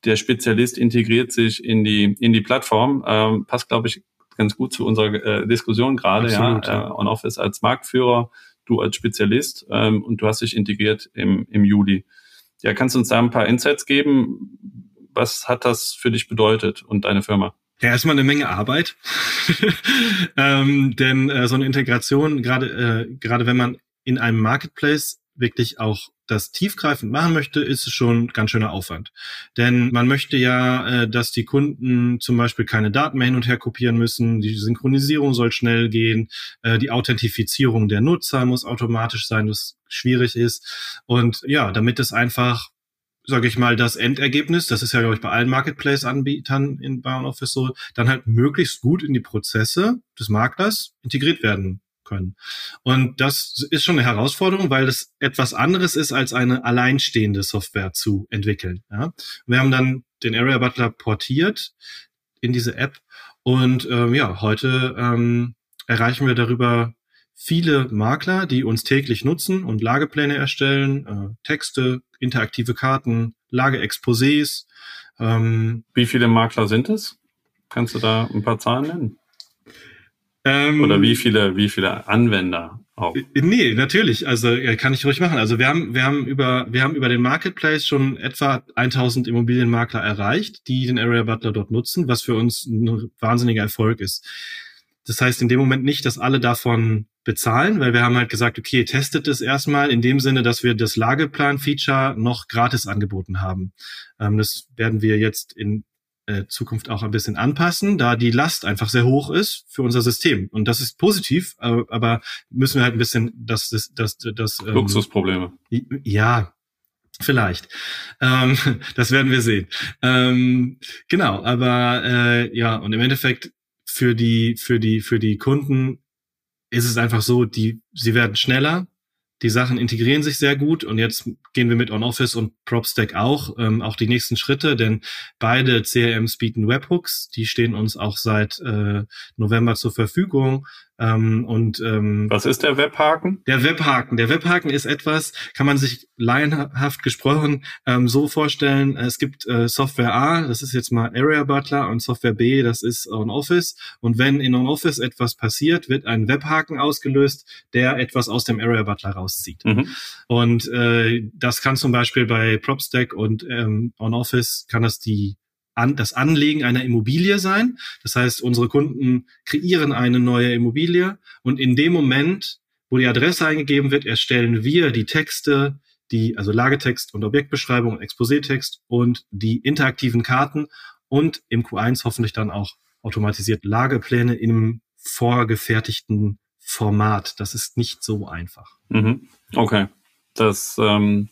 der Spezialist integriert sich in die in die Plattform. Ähm, passt, glaube ich, ganz gut zu unserer äh, Diskussion gerade. Ja, äh, On Office als Marktführer, du als Spezialist ähm, und du hast dich integriert im im Juli. Ja, kannst du uns da ein paar Insights geben? Was hat das für dich bedeutet und deine Firma? Ja, erstmal eine Menge Arbeit, [LAUGHS] ähm, denn äh, so eine Integration, gerade äh, gerade wenn man in einem Marketplace wirklich auch das tiefgreifend machen möchte, ist es schon ganz schöner Aufwand. Denn man möchte ja, äh, dass die Kunden zum Beispiel keine Daten mehr hin und her kopieren müssen, die Synchronisierung soll schnell gehen, äh, die Authentifizierung der Nutzer muss automatisch sein, was schwierig ist. Und ja, damit es einfach sage ich mal, das Endergebnis, das ist ja, glaube ich, bei allen Marketplace-Anbietern in Bayern Office so, dann halt möglichst gut in die Prozesse des Maklers integriert werden können. Und das ist schon eine Herausforderung, weil es etwas anderes ist, als eine alleinstehende Software zu entwickeln. Ja? Wir haben dann den Area Butler portiert in diese App und ähm, ja, heute ähm, erreichen wir darüber viele Makler, die uns täglich nutzen und Lagepläne erstellen, äh, Texte, interaktive Karten, Lageexposés. Ähm, Wie viele Makler sind es? Kannst du da ein paar Zahlen nennen? Ähm, Oder wie viele, wie viele Anwender auch? Äh, nee, natürlich. Also kann ich ruhig machen. Also wir haben, wir haben über, wir haben über den Marketplace schon etwa 1000 Immobilienmakler erreicht, die den Area Butler dort nutzen, was für uns ein wahnsinniger Erfolg ist. Das heißt in dem Moment nicht, dass alle davon bezahlen, weil wir haben halt gesagt, okay, testet es erstmal in dem Sinne, dass wir das Lageplan-Feature noch gratis angeboten haben. Ähm, das werden wir jetzt in äh, Zukunft auch ein bisschen anpassen, da die Last einfach sehr hoch ist für unser System. Und das ist positiv, äh, aber müssen wir halt ein bisschen das, das, das, das ähm, Luxusprobleme. Ja, Vielleicht. Ähm, [LAUGHS] das werden wir sehen. Ähm, genau, aber äh, ja, und im Endeffekt für die, für die, für die Kunden ist es einfach so, die, sie werden schneller, die Sachen integrieren sich sehr gut und jetzt gehen wir mit OnOffice und PropStack auch, ähm, auch die nächsten Schritte, denn beide CRMs bieten Webhooks, die stehen uns auch seit äh, November zur Verfügung ähm, und ähm, was ist der Webhaken? Der Webhaken. Der Webhaken ist etwas, kann man sich laienhaft gesprochen ähm, so vorstellen. Es gibt äh, Software A, das ist jetzt mal Area Butler, und Software B, das ist OnOffice. Und wenn in OnOffice etwas passiert, wird ein Webhaken ausgelöst, der etwas aus dem Area Butler rauszieht. Mhm. Und äh, das kann zum Beispiel bei PropStack und ähm, OnOffice kann das die an, das Anlegen einer Immobilie sein. Das heißt, unsere Kunden kreieren eine neue Immobilie und in dem Moment, wo die Adresse eingegeben wird, erstellen wir die Texte, die, also Lagetext und Objektbeschreibung und Exposé-Text und die interaktiven Karten und im Q1 hoffentlich dann auch automatisiert Lagepläne im vorgefertigten Format. Das ist nicht so einfach. Mhm. Okay. Das ähm,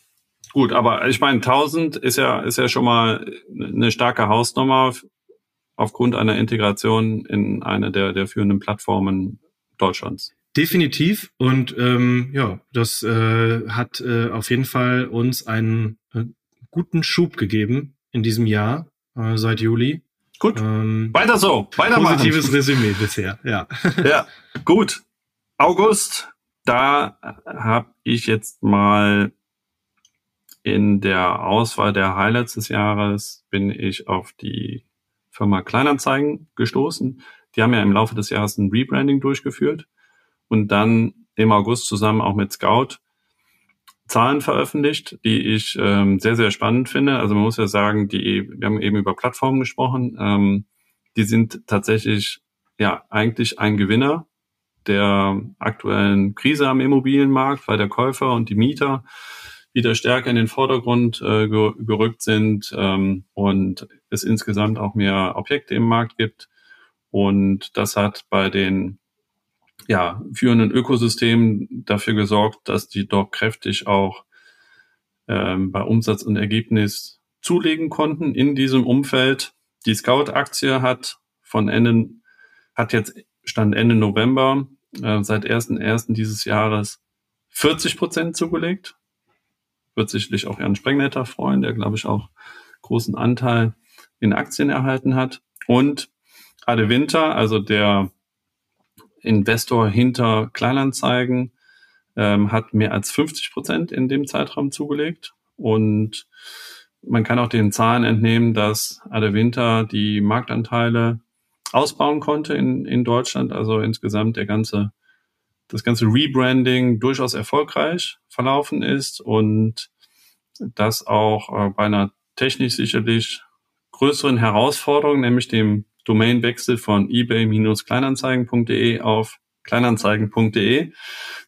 Gut, aber ich meine, 1000 ist ja, ist ja schon mal eine starke Hausnummer aufgrund einer Integration in eine der, der führenden Plattformen Deutschlands. Definitiv. Und ähm, ja, das äh, hat äh, auf jeden Fall uns einen äh, guten Schub gegeben in diesem Jahr, äh, seit Juli. Gut. Ähm, Weiter so. Weitermachen. Positives Resümee bisher, ja. [LAUGHS] ja, gut. August, da habe ich jetzt mal in der Auswahl der Highlights des Jahres bin ich auf die Firma Kleinanzeigen gestoßen. Die haben ja im Laufe des Jahres ein Rebranding durchgeführt und dann im August zusammen auch mit Scout Zahlen veröffentlicht, die ich ähm, sehr, sehr spannend finde. Also man muss ja sagen, die, wir haben eben über Plattformen gesprochen. Ähm, die sind tatsächlich ja eigentlich ein Gewinner der aktuellen Krise am Immobilienmarkt, weil der Käufer und die Mieter wieder stärker in den Vordergrund äh, gerückt sind ähm, und es insgesamt auch mehr Objekte im Markt gibt. Und das hat bei den ja, führenden Ökosystemen dafür gesorgt, dass die doch kräftig auch ähm, bei Umsatz und Ergebnis zulegen konnten in diesem Umfeld. Die Scout-Aktie hat von Ende, hat jetzt Stand Ende November äh, seit 1.1. dieses Jahres 40 Prozent zugelegt. Wird sicherlich auch Jan Sprengnetter freuen, der, glaube ich, auch großen Anteil in Aktien erhalten hat. Und Ade Winter, also der Investor hinter Kleinanzeigen, ähm, hat mehr als 50 Prozent in dem Zeitraum zugelegt. Und man kann auch den Zahlen entnehmen, dass Ade Winter die Marktanteile ausbauen konnte in, in Deutschland. Also insgesamt der ganze, das ganze Rebranding durchaus erfolgreich verlaufen ist und das auch äh, bei einer technisch sicherlich größeren Herausforderung, nämlich dem Domainwechsel von ebay-kleinanzeigen.de auf kleinanzeigen.de,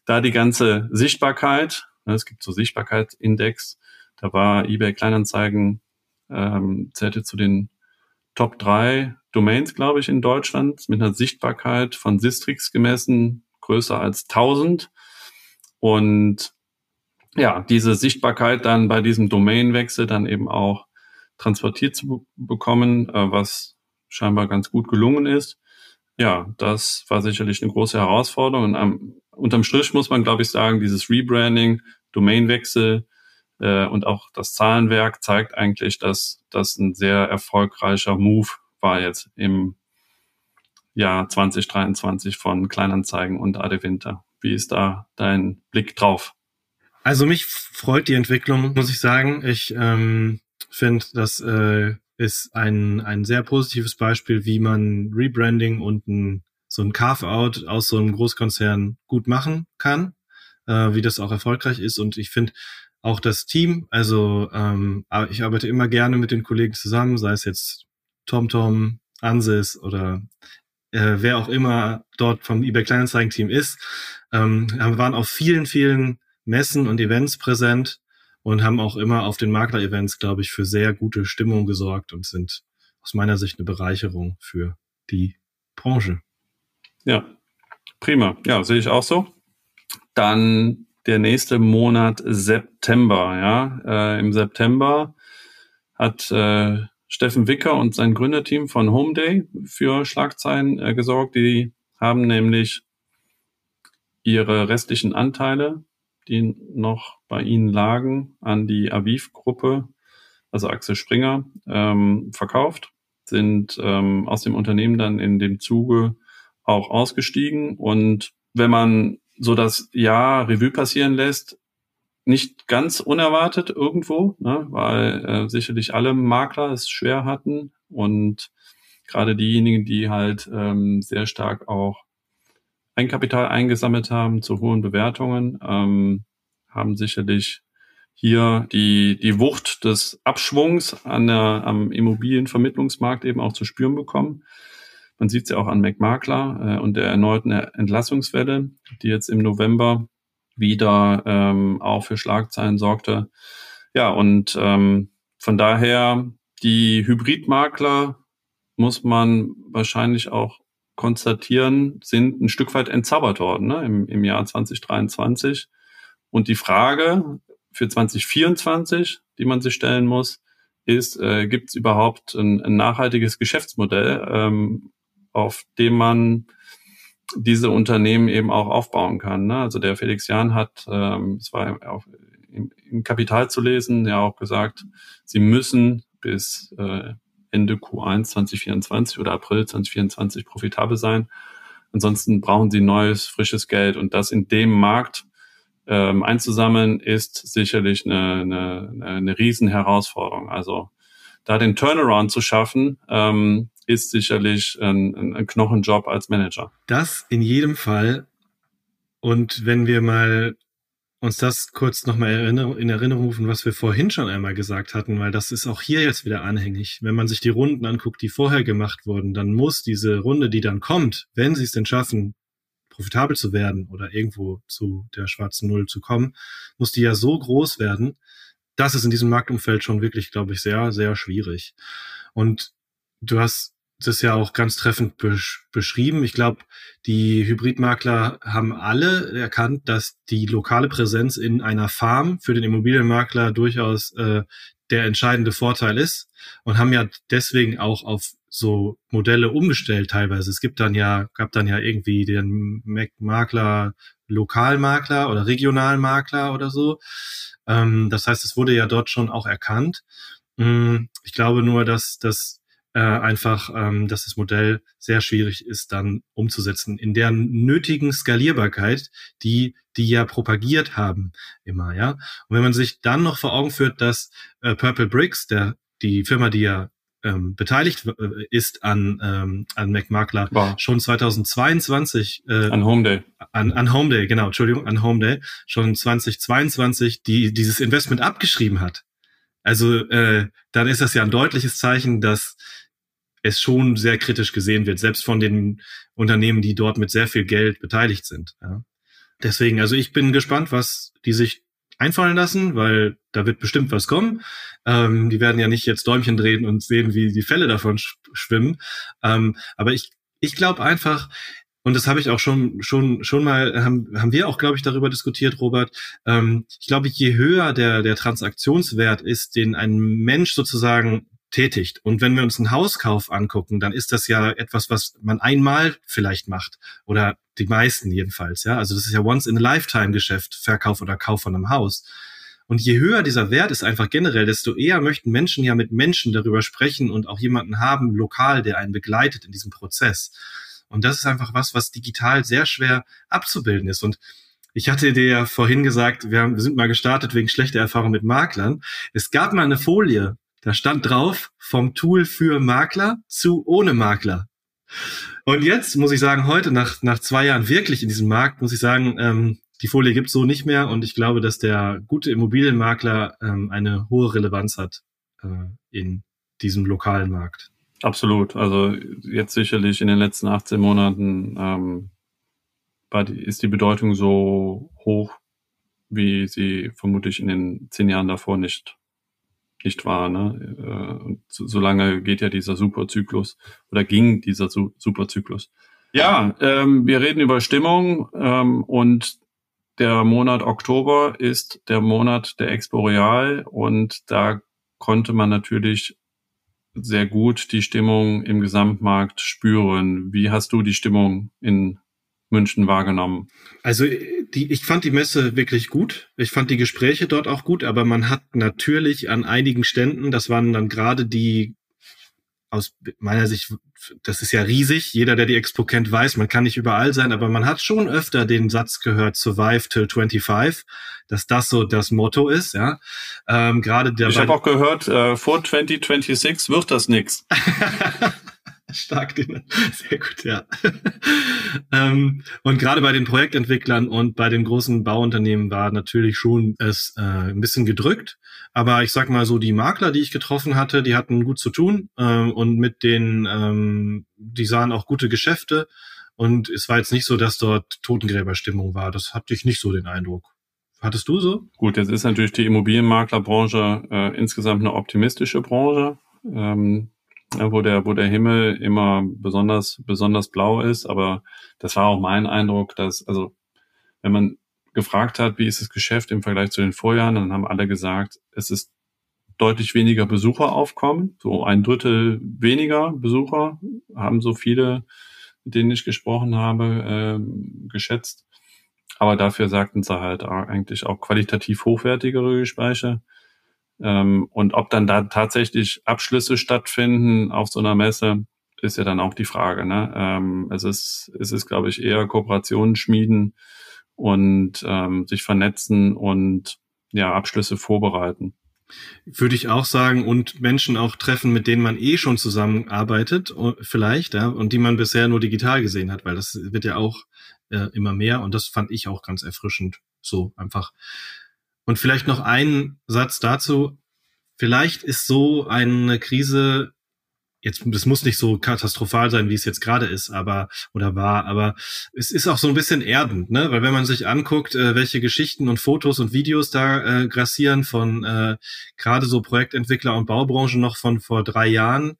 da die ganze Sichtbarkeit, ne, es gibt so Sichtbarkeitsindex, da war eBay Kleinanzeigen ähm, zählte zu den Top drei Domains, glaube ich, in Deutschland mit einer Sichtbarkeit von Sistrix gemessen größer als 1000. Und ja, diese Sichtbarkeit dann bei diesem Domainwechsel dann eben auch transportiert zu bekommen, äh, was scheinbar ganz gut gelungen ist. Ja, das war sicherlich eine große Herausforderung. Und am, unterm Strich muss man, glaube ich, sagen, dieses Rebranding, Domainwechsel äh, und auch das Zahlenwerk zeigt eigentlich, dass das ein sehr erfolgreicher Move war jetzt im Jahr 2023 von Kleinanzeigen und Ade Winter. Wie ist da dein Blick drauf? Also mich freut die Entwicklung, muss ich sagen. Ich ähm, finde, das äh, ist ein, ein sehr positives Beispiel, wie man Rebranding und ein, so ein Carve-out aus so einem Großkonzern gut machen kann, äh, wie das auch erfolgreich ist. Und ich finde auch das Team, also ähm, ich arbeite immer gerne mit den Kollegen zusammen, sei es jetzt TomTom, Ansys oder äh, wer auch immer dort vom eBay Kleinanzeigen-Team ist, ähm, waren auf vielen, vielen Messen und Events präsent und haben auch immer auf den Makler-Events, glaube ich, für sehr gute Stimmung gesorgt und sind aus meiner Sicht eine Bereicherung für die Branche. Ja, prima. Ja, sehe ich auch so. Dann der nächste Monat September. Ja, äh, im September hat äh, Steffen Wicker und sein Gründerteam von Homeday für Schlagzeilen äh, gesorgt. Die haben nämlich ihre restlichen Anteile die noch bei Ihnen lagen, an die Aviv-Gruppe, also Axel Springer, ähm, verkauft, sind ähm, aus dem Unternehmen dann in dem Zuge auch ausgestiegen. Und wenn man so das Jahr Revue passieren lässt, nicht ganz unerwartet irgendwo, ne, weil äh, sicherlich alle Makler es schwer hatten und gerade diejenigen, die halt ähm, sehr stark auch Eigenkapital eingesammelt haben zu hohen Bewertungen, ähm, haben sicherlich hier die, die Wucht des Abschwungs an der, am Immobilienvermittlungsmarkt eben auch zu spüren bekommen. Man sieht es ja auch an McMakler äh, und der erneuten Entlassungswelle, die jetzt im November wieder ähm, auch für Schlagzeilen sorgte. Ja, und ähm, von daher die Hybridmakler muss man wahrscheinlich auch konstatieren, sind ein Stück weit entzaubert worden ne, im, im Jahr 2023. Und die Frage für 2024, die man sich stellen muss, ist, äh, gibt es überhaupt ein, ein, nachhaltiges Geschäftsmodell, ähm, auf dem man diese Unternehmen eben auch aufbauen kann. Ne? Also der Felix Jahn hat, ähm, es war auch im, im Kapital zu lesen, ja auch gesagt, sie müssen bis äh, Ende Q1 2024 oder April 2024 profitabel sein. Ansonsten brauchen sie neues, frisches Geld und das in dem Markt ähm, einzusammeln, ist sicherlich eine, eine, eine Riesenherausforderung. Also da den Turnaround zu schaffen, ähm, ist sicherlich ein, ein Knochenjob als Manager. Das in jedem Fall. Und wenn wir mal uns das kurz nochmal in Erinnerung rufen, was wir vorhin schon einmal gesagt hatten, weil das ist auch hier jetzt wieder anhängig. Wenn man sich die Runden anguckt, die vorher gemacht wurden, dann muss diese Runde, die dann kommt, wenn sie es denn schaffen, profitabel zu werden oder irgendwo zu der schwarzen Null zu kommen, muss die ja so groß werden, das ist in diesem Marktumfeld schon wirklich, glaube ich, sehr, sehr schwierig. Und du hast das ja auch ganz treffend besch beschrieben. Ich glaube, die Hybridmakler haben alle erkannt, dass die lokale Präsenz in einer Farm für den Immobilienmakler durchaus äh, der entscheidende Vorteil ist und haben ja deswegen auch auf so Modelle umgestellt teilweise. Es gibt dann ja, gab dann ja irgendwie den Makler, Lokalmakler oder Regionalmakler oder so. Ähm, das heißt, es wurde ja dort schon auch erkannt. Mm, ich glaube nur, dass, dass äh, einfach, ähm, dass das Modell sehr schwierig ist, dann umzusetzen in der nötigen Skalierbarkeit, die die ja propagiert haben immer, ja. Und wenn man sich dann noch vor Augen führt, dass äh, Purple Bricks, der die Firma, die ja ähm, beteiligt äh, ist an ähm, an McMakler wow. schon 2022 äh, an Homeday an, an Homeday genau Entschuldigung an Homeday schon 2022 die dieses Investment abgeschrieben hat also äh, dann ist das ja ein deutliches Zeichen dass es schon sehr kritisch gesehen wird, selbst von den Unternehmen, die dort mit sehr viel Geld beteiligt sind. Ja. Deswegen, also ich bin gespannt, was die sich einfallen lassen, weil da wird bestimmt was kommen. Ähm, die werden ja nicht jetzt Däumchen drehen und sehen, wie die Fälle davon sch schwimmen. Ähm, aber ich, ich glaube einfach, und das habe ich auch schon schon schon mal haben haben wir auch glaube ich darüber diskutiert Robert ähm, ich glaube je höher der der Transaktionswert ist den ein Mensch sozusagen tätigt. Und wenn wir uns einen Hauskauf angucken, dann ist das ja etwas, was man einmal vielleicht macht oder die meisten jedenfalls. Ja, also das ist ja once in a lifetime Geschäft, Verkauf oder Kauf von einem Haus. Und je höher dieser Wert ist einfach generell, desto eher möchten Menschen ja mit Menschen darüber sprechen und auch jemanden haben lokal, der einen begleitet in diesem Prozess. Und das ist einfach was, was digital sehr schwer abzubilden ist. Und ich hatte dir ja vorhin gesagt, wir, haben, wir sind mal gestartet wegen schlechter Erfahrung mit Maklern. Es gab mal eine Folie, da stand drauf, vom Tool für Makler zu ohne Makler. Und jetzt muss ich sagen, heute nach, nach zwei Jahren wirklich in diesem Markt, muss ich sagen, ähm, die Folie gibt's so nicht mehr und ich glaube, dass der gute Immobilienmakler ähm, eine hohe Relevanz hat äh, in diesem lokalen Markt. Absolut. Also jetzt sicherlich in den letzten 18 Monaten ähm, war ist die Bedeutung so hoch, wie sie vermutlich in den zehn Jahren davor nicht nicht wahr. Ne? Äh, und so, so lange geht ja dieser Superzyklus oder ging dieser Su Superzyklus. Ja, ähm, wir reden über Stimmung ähm, und der Monat Oktober ist der Monat der Exporeal und da konnte man natürlich sehr gut die Stimmung im Gesamtmarkt spüren. Wie hast du die Stimmung in München wahrgenommen? Also die, ich fand die Messe wirklich gut. Ich fand die Gespräche dort auch gut, aber man hat natürlich an einigen Ständen, das waren dann gerade die aus meiner Sicht, das ist ja riesig. Jeder, der die Expo kennt, weiß, man kann nicht überall sein, aber man hat schon öfter den Satz gehört, survive till 25, dass das so das Motto ist, ja. Ähm, gerade der ich habe auch gehört, äh, vor 2026 wird das nix. [LAUGHS] Stark, sehr gut, ja. [LAUGHS] ähm, und gerade bei den Projektentwicklern und bei den großen Bauunternehmen war natürlich schon es äh, ein bisschen gedrückt. Aber ich sag mal so, die Makler, die ich getroffen hatte, die hatten gut zu tun ähm, und mit den, ähm, die sahen auch gute Geschäfte. Und es war jetzt nicht so, dass dort Totengräberstimmung war. Das hatte ich nicht so den Eindruck. Hattest du so? Gut, jetzt ist natürlich die Immobilienmaklerbranche äh, insgesamt eine optimistische Branche. Ähm, wo der, wo der Himmel immer besonders, besonders blau ist. Aber das war auch mein Eindruck, dass, also, wenn man gefragt hat, wie ist das Geschäft im Vergleich zu den Vorjahren, dann haben alle gesagt, es ist deutlich weniger Besucher aufkommen, so ein Drittel weniger Besucher haben so viele, mit denen ich gesprochen habe, äh, geschätzt. Aber dafür sagten sie halt eigentlich auch qualitativ hochwertigere Gespräche. Ähm, und ob dann da tatsächlich Abschlüsse stattfinden auf so einer Messe, ist ja dann auch die Frage. Ne? Ähm, es ist, es ist, glaube ich, eher Kooperationen schmieden und ähm, sich vernetzen und ja, Abschlüsse vorbereiten. Würde ich auch sagen und Menschen auch treffen, mit denen man eh schon zusammenarbeitet, vielleicht, ja, und die man bisher nur digital gesehen hat, weil das wird ja auch äh, immer mehr und das fand ich auch ganz erfrischend So einfach. Und vielleicht noch ein Satz dazu. Vielleicht ist so eine Krise jetzt, das muss nicht so katastrophal sein, wie es jetzt gerade ist, aber oder war, aber es ist auch so ein bisschen erdend, ne? Weil wenn man sich anguckt, äh, welche Geschichten und Fotos und Videos da äh, grassieren von äh, gerade so Projektentwickler und Baubranche noch von vor drei Jahren,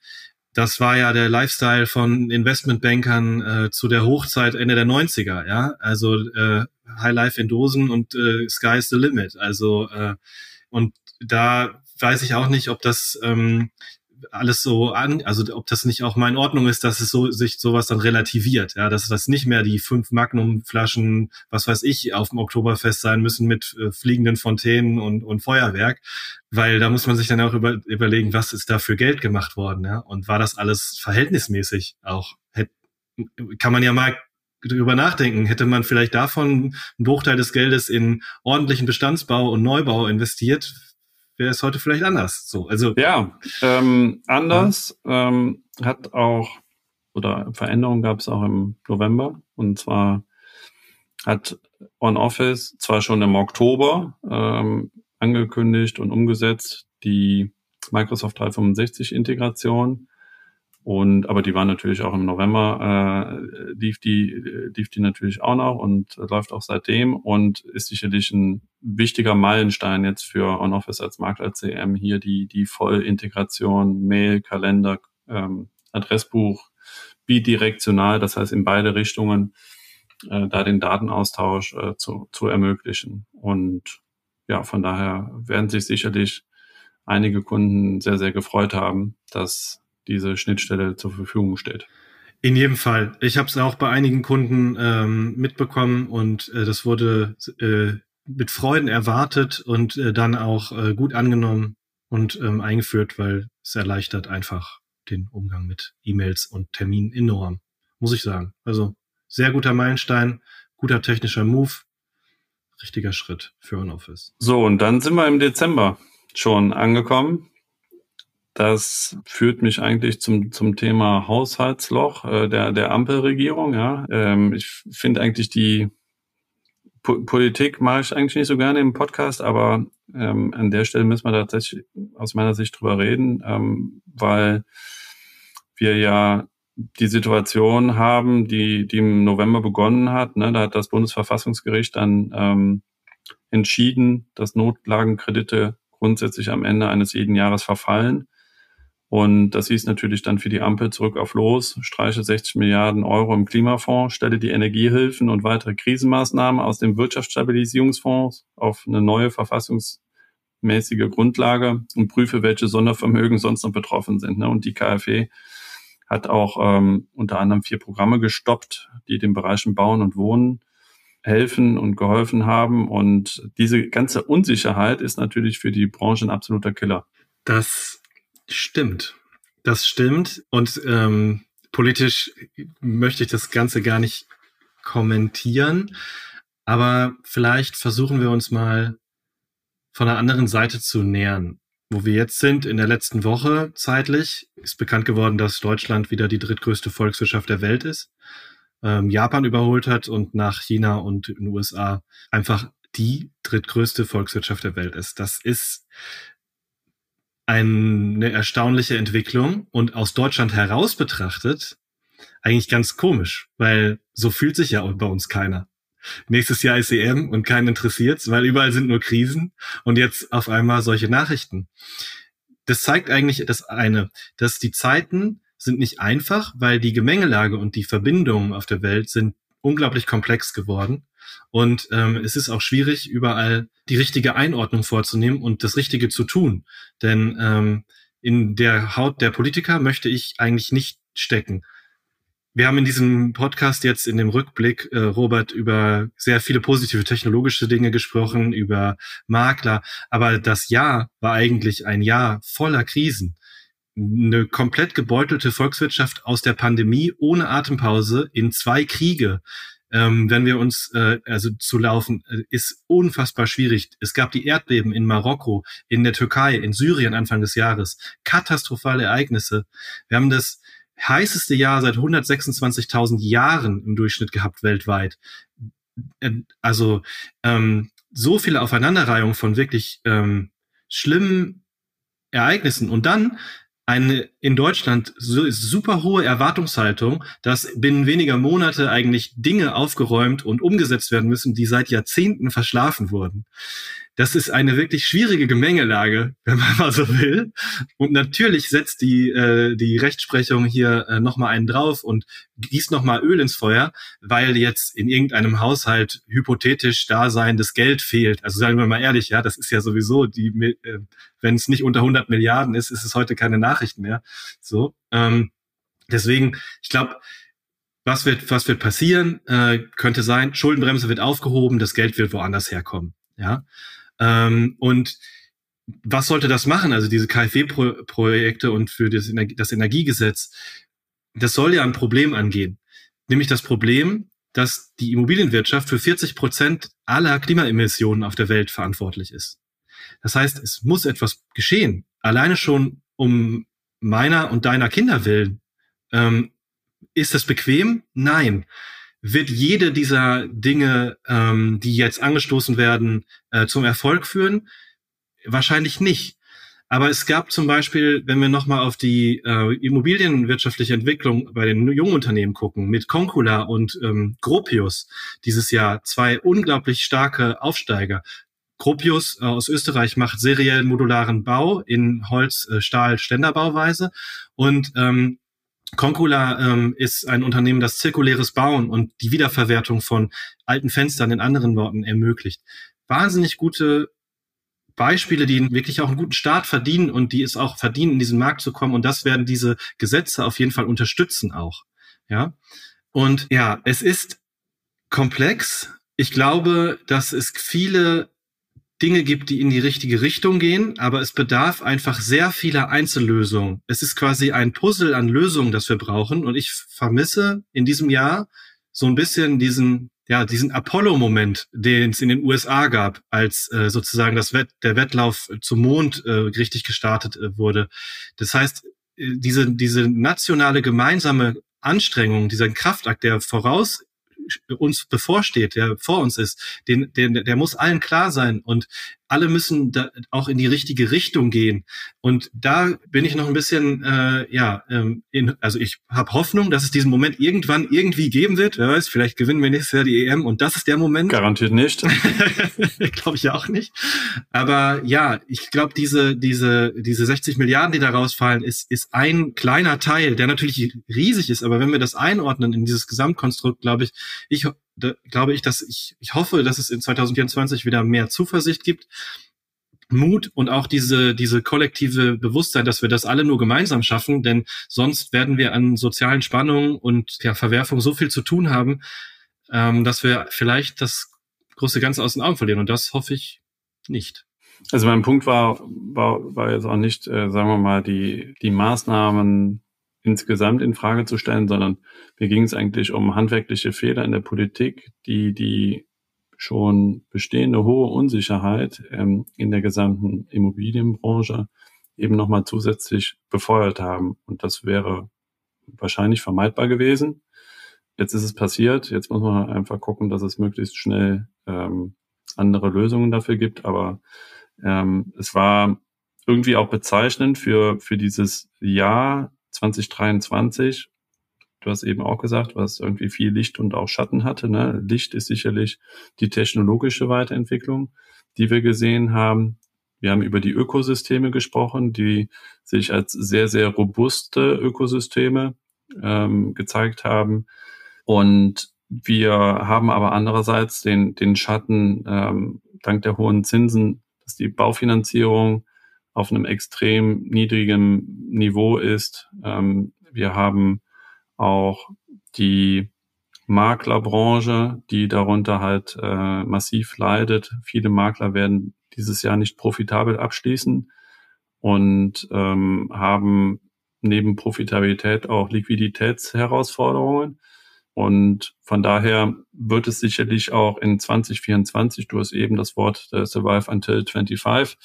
das war ja der Lifestyle von Investmentbankern äh, zu der Hochzeit Ende der 90er, ja. Also äh, High Life in Dosen und äh, Sky's the Limit. Also äh, und da weiß ich auch nicht, ob das ähm, alles so an, also ob das nicht auch mal in Ordnung ist, dass es so sich sowas dann relativiert, ja, dass das nicht mehr die fünf Magnum-Flaschen, was weiß ich, auf dem Oktoberfest sein müssen mit äh, fliegenden Fontänen und, und Feuerwerk, weil da muss man sich dann auch über, überlegen, was ist da für Geld gemacht worden, ja, und war das alles verhältnismäßig auch? Hätt, kann man ja mal drüber nachdenken. Hätte man vielleicht davon einen Bruchteil des Geldes in ordentlichen Bestandsbau und Neubau investiert, wäre es heute vielleicht anders. So, also ja, ähm, anders ja. Ähm, hat auch oder Veränderungen gab es auch im November und zwar hat On Office zwar schon im Oktober ähm, angekündigt und umgesetzt die Microsoft 365 Integration und aber die war natürlich auch im November, äh, lief die, lief die natürlich auch noch und läuft auch seitdem und ist sicherlich ein wichtiger Meilenstein jetzt für OnOffice als Markt als CM hier die, die Vollintegration, Mail, Kalender, ähm, Adressbuch, bidirektional, das heißt in beide Richtungen, äh, da den Datenaustausch äh, zu, zu ermöglichen. Und ja, von daher werden sich sicherlich einige Kunden sehr, sehr gefreut haben, dass diese Schnittstelle zur Verfügung steht. In jedem Fall. Ich habe es auch bei einigen Kunden ähm, mitbekommen und äh, das wurde äh, mit Freuden erwartet und äh, dann auch äh, gut angenommen und ähm, eingeführt, weil es erleichtert einfach den Umgang mit E-Mails und Terminen enorm, muss ich sagen. Also sehr guter Meilenstein, guter technischer Move, richtiger Schritt für OnOffice. So, und dann sind wir im Dezember schon angekommen. Das führt mich eigentlich zum, zum Thema Haushaltsloch äh, der, der Ampelregierung. Ja. Ähm, ich finde eigentlich die po Politik mache ich eigentlich nicht so gerne im Podcast, aber ähm, an der Stelle müssen wir tatsächlich aus meiner Sicht drüber reden, ähm, weil wir ja die Situation haben, die, die im November begonnen hat. Ne? Da hat das Bundesverfassungsgericht dann ähm, entschieden, dass Notlagenkredite grundsätzlich am Ende eines jeden Jahres verfallen. Und das hieß natürlich dann für die Ampel zurück auf los, streiche 60 Milliarden Euro im Klimafonds, stelle die Energiehilfen und weitere Krisenmaßnahmen aus dem Wirtschaftsstabilisierungsfonds auf eine neue verfassungsmäßige Grundlage und prüfe, welche Sondervermögen sonst noch betroffen sind. Ne? Und die KfW hat auch ähm, unter anderem vier Programme gestoppt, die den Bereichen Bauen und Wohnen helfen und geholfen haben. Und diese ganze Unsicherheit ist natürlich für die Branche ein absoluter Killer. Das Stimmt. Das stimmt. Und ähm, politisch möchte ich das Ganze gar nicht kommentieren. Aber vielleicht versuchen wir uns mal von der anderen Seite zu nähern. Wo wir jetzt sind, in der letzten Woche zeitlich, ist bekannt geworden, dass Deutschland wieder die drittgrößte Volkswirtschaft der Welt ist. Ähm, Japan überholt hat und nach China und den USA einfach die drittgrößte Volkswirtschaft der Welt ist. Das ist eine erstaunliche Entwicklung und aus Deutschland heraus betrachtet eigentlich ganz komisch, weil so fühlt sich ja bei uns keiner. Nächstes Jahr ist EM und keinen interessiert's, weil überall sind nur Krisen und jetzt auf einmal solche Nachrichten. Das zeigt eigentlich das eine, dass die Zeiten sind nicht einfach, weil die Gemengelage und die Verbindungen auf der Welt sind unglaublich komplex geworden. Und ähm, es ist auch schwierig, überall die richtige Einordnung vorzunehmen und das Richtige zu tun. Denn ähm, in der Haut der Politiker möchte ich eigentlich nicht stecken. Wir haben in diesem Podcast jetzt in dem Rückblick, äh, Robert, über sehr viele positive technologische Dinge gesprochen, über Makler. Aber das Jahr war eigentlich ein Jahr voller Krisen. Eine komplett gebeutelte Volkswirtschaft aus der Pandemie ohne Atempause in zwei Kriege ähm, wenn wir uns äh, also zu laufen, äh, ist unfassbar schwierig. Es gab die Erdbeben in Marokko, in der Türkei, in Syrien Anfang des Jahres. Katastrophale Ereignisse. Wir haben das heißeste Jahr seit 126.000 Jahren im Durchschnitt gehabt weltweit. äh, also ähm, so viele Aufeinanderreihungen von wirklich ähm, schlimmen Ereignissen und dann eine in Deutschland so super hohe Erwartungshaltung, dass binnen weniger Monate eigentlich Dinge aufgeräumt und umgesetzt werden müssen, die seit Jahrzehnten verschlafen wurden das ist eine wirklich schwierige Gemengelage, [LAUGHS] wenn man mal so will. Und natürlich setzt die, äh, die Rechtsprechung hier äh, nochmal einen drauf und gießt nochmal Öl ins Feuer, weil jetzt in irgendeinem Haushalt hypothetisch daseindes Geld fehlt. Also sagen wir mal ehrlich, ja, das ist ja sowieso die, äh, wenn es nicht unter 100 Milliarden ist, ist es heute keine Nachricht mehr. So, ähm, deswegen, ich glaube, was wird, was wird passieren? Äh, könnte sein, Schuldenbremse wird aufgehoben, das Geld wird woanders herkommen. Ja, ähm, und was sollte das machen? Also diese KfW-Projekte und für das, Energie das Energiegesetz, das soll ja ein Problem angehen. Nämlich das Problem, dass die Immobilienwirtschaft für 40 Prozent aller Klimaemissionen auf der Welt verantwortlich ist. Das heißt, es muss etwas geschehen. Alleine schon um meiner und deiner Kinder willen. Ähm, ist das bequem? Nein wird jede dieser Dinge, ähm, die jetzt angestoßen werden, äh, zum Erfolg führen? Wahrscheinlich nicht. Aber es gab zum Beispiel, wenn wir nochmal auf die äh, immobilienwirtschaftliche Entwicklung bei den jungen Unternehmen gucken, mit Concula und ähm, Gropius dieses Jahr zwei unglaublich starke Aufsteiger. Gropius äh, aus Österreich macht seriell modularen Bau in Holz, äh, Stahl, Ständerbauweise und ähm, Concula ähm, ist ein Unternehmen, das zirkuläres Bauen und die Wiederverwertung von alten Fenstern in anderen Worten ermöglicht. Wahnsinnig gute Beispiele, die wirklich auch einen guten Start verdienen und die es auch verdienen, in diesen Markt zu kommen. Und das werden diese Gesetze auf jeden Fall unterstützen auch. Ja. Und ja, es ist komplex. Ich glaube, dass es viele Dinge gibt, die in die richtige Richtung gehen, aber es bedarf einfach sehr vieler Einzellösungen. Es ist quasi ein Puzzle an Lösungen, das wir brauchen. Und ich vermisse in diesem Jahr so ein bisschen diesen, ja, diesen Apollo-Moment, den es in den USA gab, als äh, sozusagen das Wett, der Wettlauf zum Mond äh, richtig gestartet äh, wurde. Das heißt, äh, diese, diese nationale gemeinsame Anstrengung, dieser Kraftakt, der voraus uns bevorsteht, der vor uns ist, den, den, der muss allen klar sein. Und alle müssen da auch in die richtige Richtung gehen. Und da bin ich noch ein bisschen, äh, ja, ähm, in, also ich habe Hoffnung, dass es diesen Moment irgendwann irgendwie geben wird. Wer weiß, vielleicht gewinnen wir nächstes Jahr die EM und das ist der Moment. Garantiert nicht. [LAUGHS] glaube ich auch nicht. Aber ja, ich glaube, diese, diese, diese 60 Milliarden, die da rausfallen, ist, ist ein kleiner Teil, der natürlich riesig ist. Aber wenn wir das einordnen in dieses Gesamtkonstrukt, glaube ich, ich da, glaube ich, dass ich, ich hoffe, dass es in 2024 wieder mehr Zuversicht gibt, Mut und auch diese, diese kollektive Bewusstsein, dass wir das alle nur gemeinsam schaffen, denn sonst werden wir an sozialen Spannungen und ja, Verwerfungen so viel zu tun haben, ähm, dass wir vielleicht das große Ganze aus den Augen verlieren. Und das hoffe ich nicht. Also mein Punkt war, war, war jetzt auch nicht, äh, sagen wir mal, die, die Maßnahmen insgesamt in Frage zu stellen, sondern mir ging es eigentlich um handwerkliche Fehler in der Politik, die die schon bestehende hohe Unsicherheit ähm, in der gesamten Immobilienbranche eben nochmal zusätzlich befeuert haben. Und das wäre wahrscheinlich vermeidbar gewesen. Jetzt ist es passiert. Jetzt muss man einfach gucken, dass es möglichst schnell ähm, andere Lösungen dafür gibt. Aber ähm, es war irgendwie auch bezeichnend für, für dieses Jahr 2023. Du hast eben auch gesagt, was irgendwie viel Licht und auch Schatten hatte. Ne? Licht ist sicherlich die technologische Weiterentwicklung, die wir gesehen haben. Wir haben über die Ökosysteme gesprochen, die sich als sehr, sehr robuste Ökosysteme ähm, gezeigt haben. Und wir haben aber andererseits den, den Schatten ähm, dank der hohen Zinsen, dass die Baufinanzierung auf einem extrem niedrigen Niveau ist. Ähm, wir haben auch die Maklerbranche, die darunter halt äh, massiv leidet. Viele Makler werden dieses Jahr nicht profitabel abschließen und ähm, haben neben Profitabilität auch Liquiditätsherausforderungen. Und von daher wird es sicherlich auch in 2024, du hast eben das Wort äh, Survive Until 25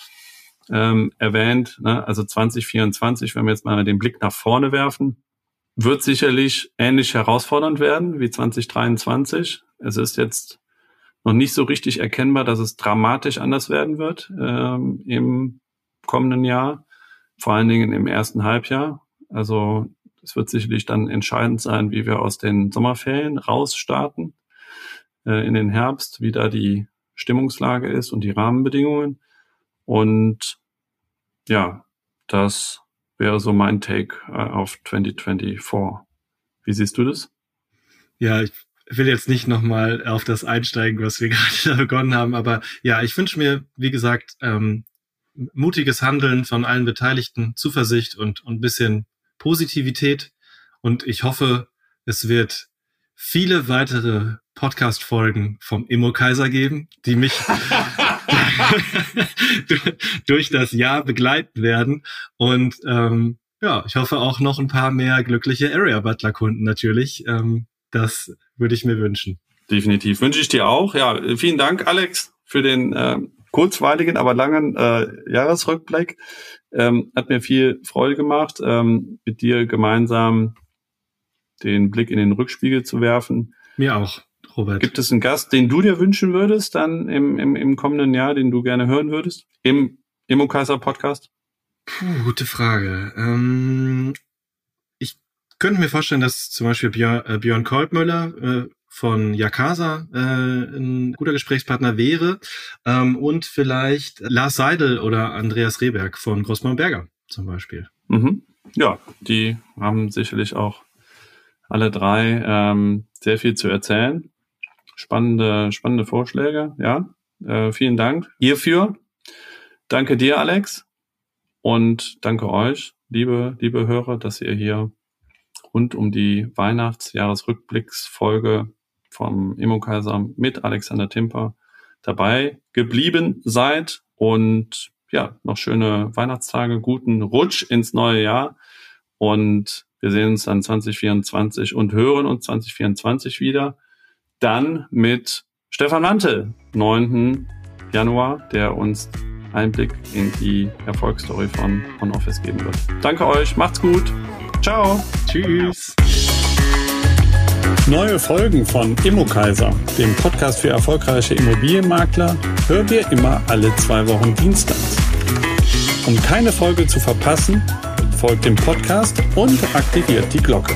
ähm, erwähnt, ne? also 2024, wenn wir jetzt mal den Blick nach vorne werfen, wird sicherlich ähnlich herausfordernd werden wie 2023. Es ist jetzt noch nicht so richtig erkennbar, dass es dramatisch anders werden wird ähm, im kommenden Jahr, vor allen Dingen im ersten Halbjahr. Also es wird sicherlich dann entscheidend sein, wie wir aus den Sommerferien rausstarten äh, in den Herbst, wie da die Stimmungslage ist und die Rahmenbedingungen. Und ja, das wäre so mein Take äh, auf 2024. Wie siehst du das? Ja, ich will jetzt nicht nochmal auf das einsteigen, was wir [LAUGHS] gerade begonnen haben, aber ja, ich wünsche mir, wie gesagt, ähm, mutiges Handeln von allen Beteiligten, Zuversicht und, und ein bisschen Positivität. Und ich hoffe, es wird viele weitere Podcast-Folgen vom Immo-Kaiser geben, die mich [LAUGHS] [LAUGHS] durch das Jahr begleiten werden. Und ähm, ja, ich hoffe auch noch ein paar mehr glückliche Area Butler Kunden natürlich. Ähm, das würde ich mir wünschen. Definitiv. Wünsche ich dir auch. Ja, vielen Dank, Alex, für den äh, kurzweiligen, aber langen äh, Jahresrückblick. Ähm, hat mir viel Freude gemacht, ähm, mit dir gemeinsam den Blick in den Rückspiegel zu werfen. Mir auch, Robert. Gibt es einen Gast, den du dir wünschen würdest dann im, im, im kommenden Jahr, den du gerne hören würdest? Im Immokaiser Podcast? Puh, gute Frage. Ähm, ich könnte mir vorstellen, dass zum Beispiel Björn, äh, Björn Kolbmüller äh, von Yakasa äh, ein guter Gesprächspartner wäre ähm, und vielleicht Lars Seidel oder Andreas Rehberg von Grossmann Berger zum Beispiel. Mhm. Ja, die haben sicherlich auch alle drei ähm, sehr viel zu erzählen. Spannende, spannende Vorschläge, ja. Äh, vielen Dank hierfür. Danke dir, Alex. Und danke euch, liebe, liebe Hörer, dass ihr hier rund um die Weihnachtsjahresrückblicksfolge vom Immokaiser mit Alexander Timper dabei geblieben seid und ja, noch schöne Weihnachtstage, guten Rutsch ins neue Jahr und wir sehen uns dann 2024 und hören uns 2024 wieder. Dann mit Stefan Mantel, 9. Januar, der uns Einblick in die Erfolgsstory von OnOffice geben wird. Danke euch, macht's gut. Ciao. Tschüss. Neue Folgen von Immokaiser, dem Podcast für erfolgreiche Immobilienmakler, hört ihr immer alle zwei Wochen dienstags. Um keine Folge zu verpassen, folgt dem Podcast und aktiviert die Glocke.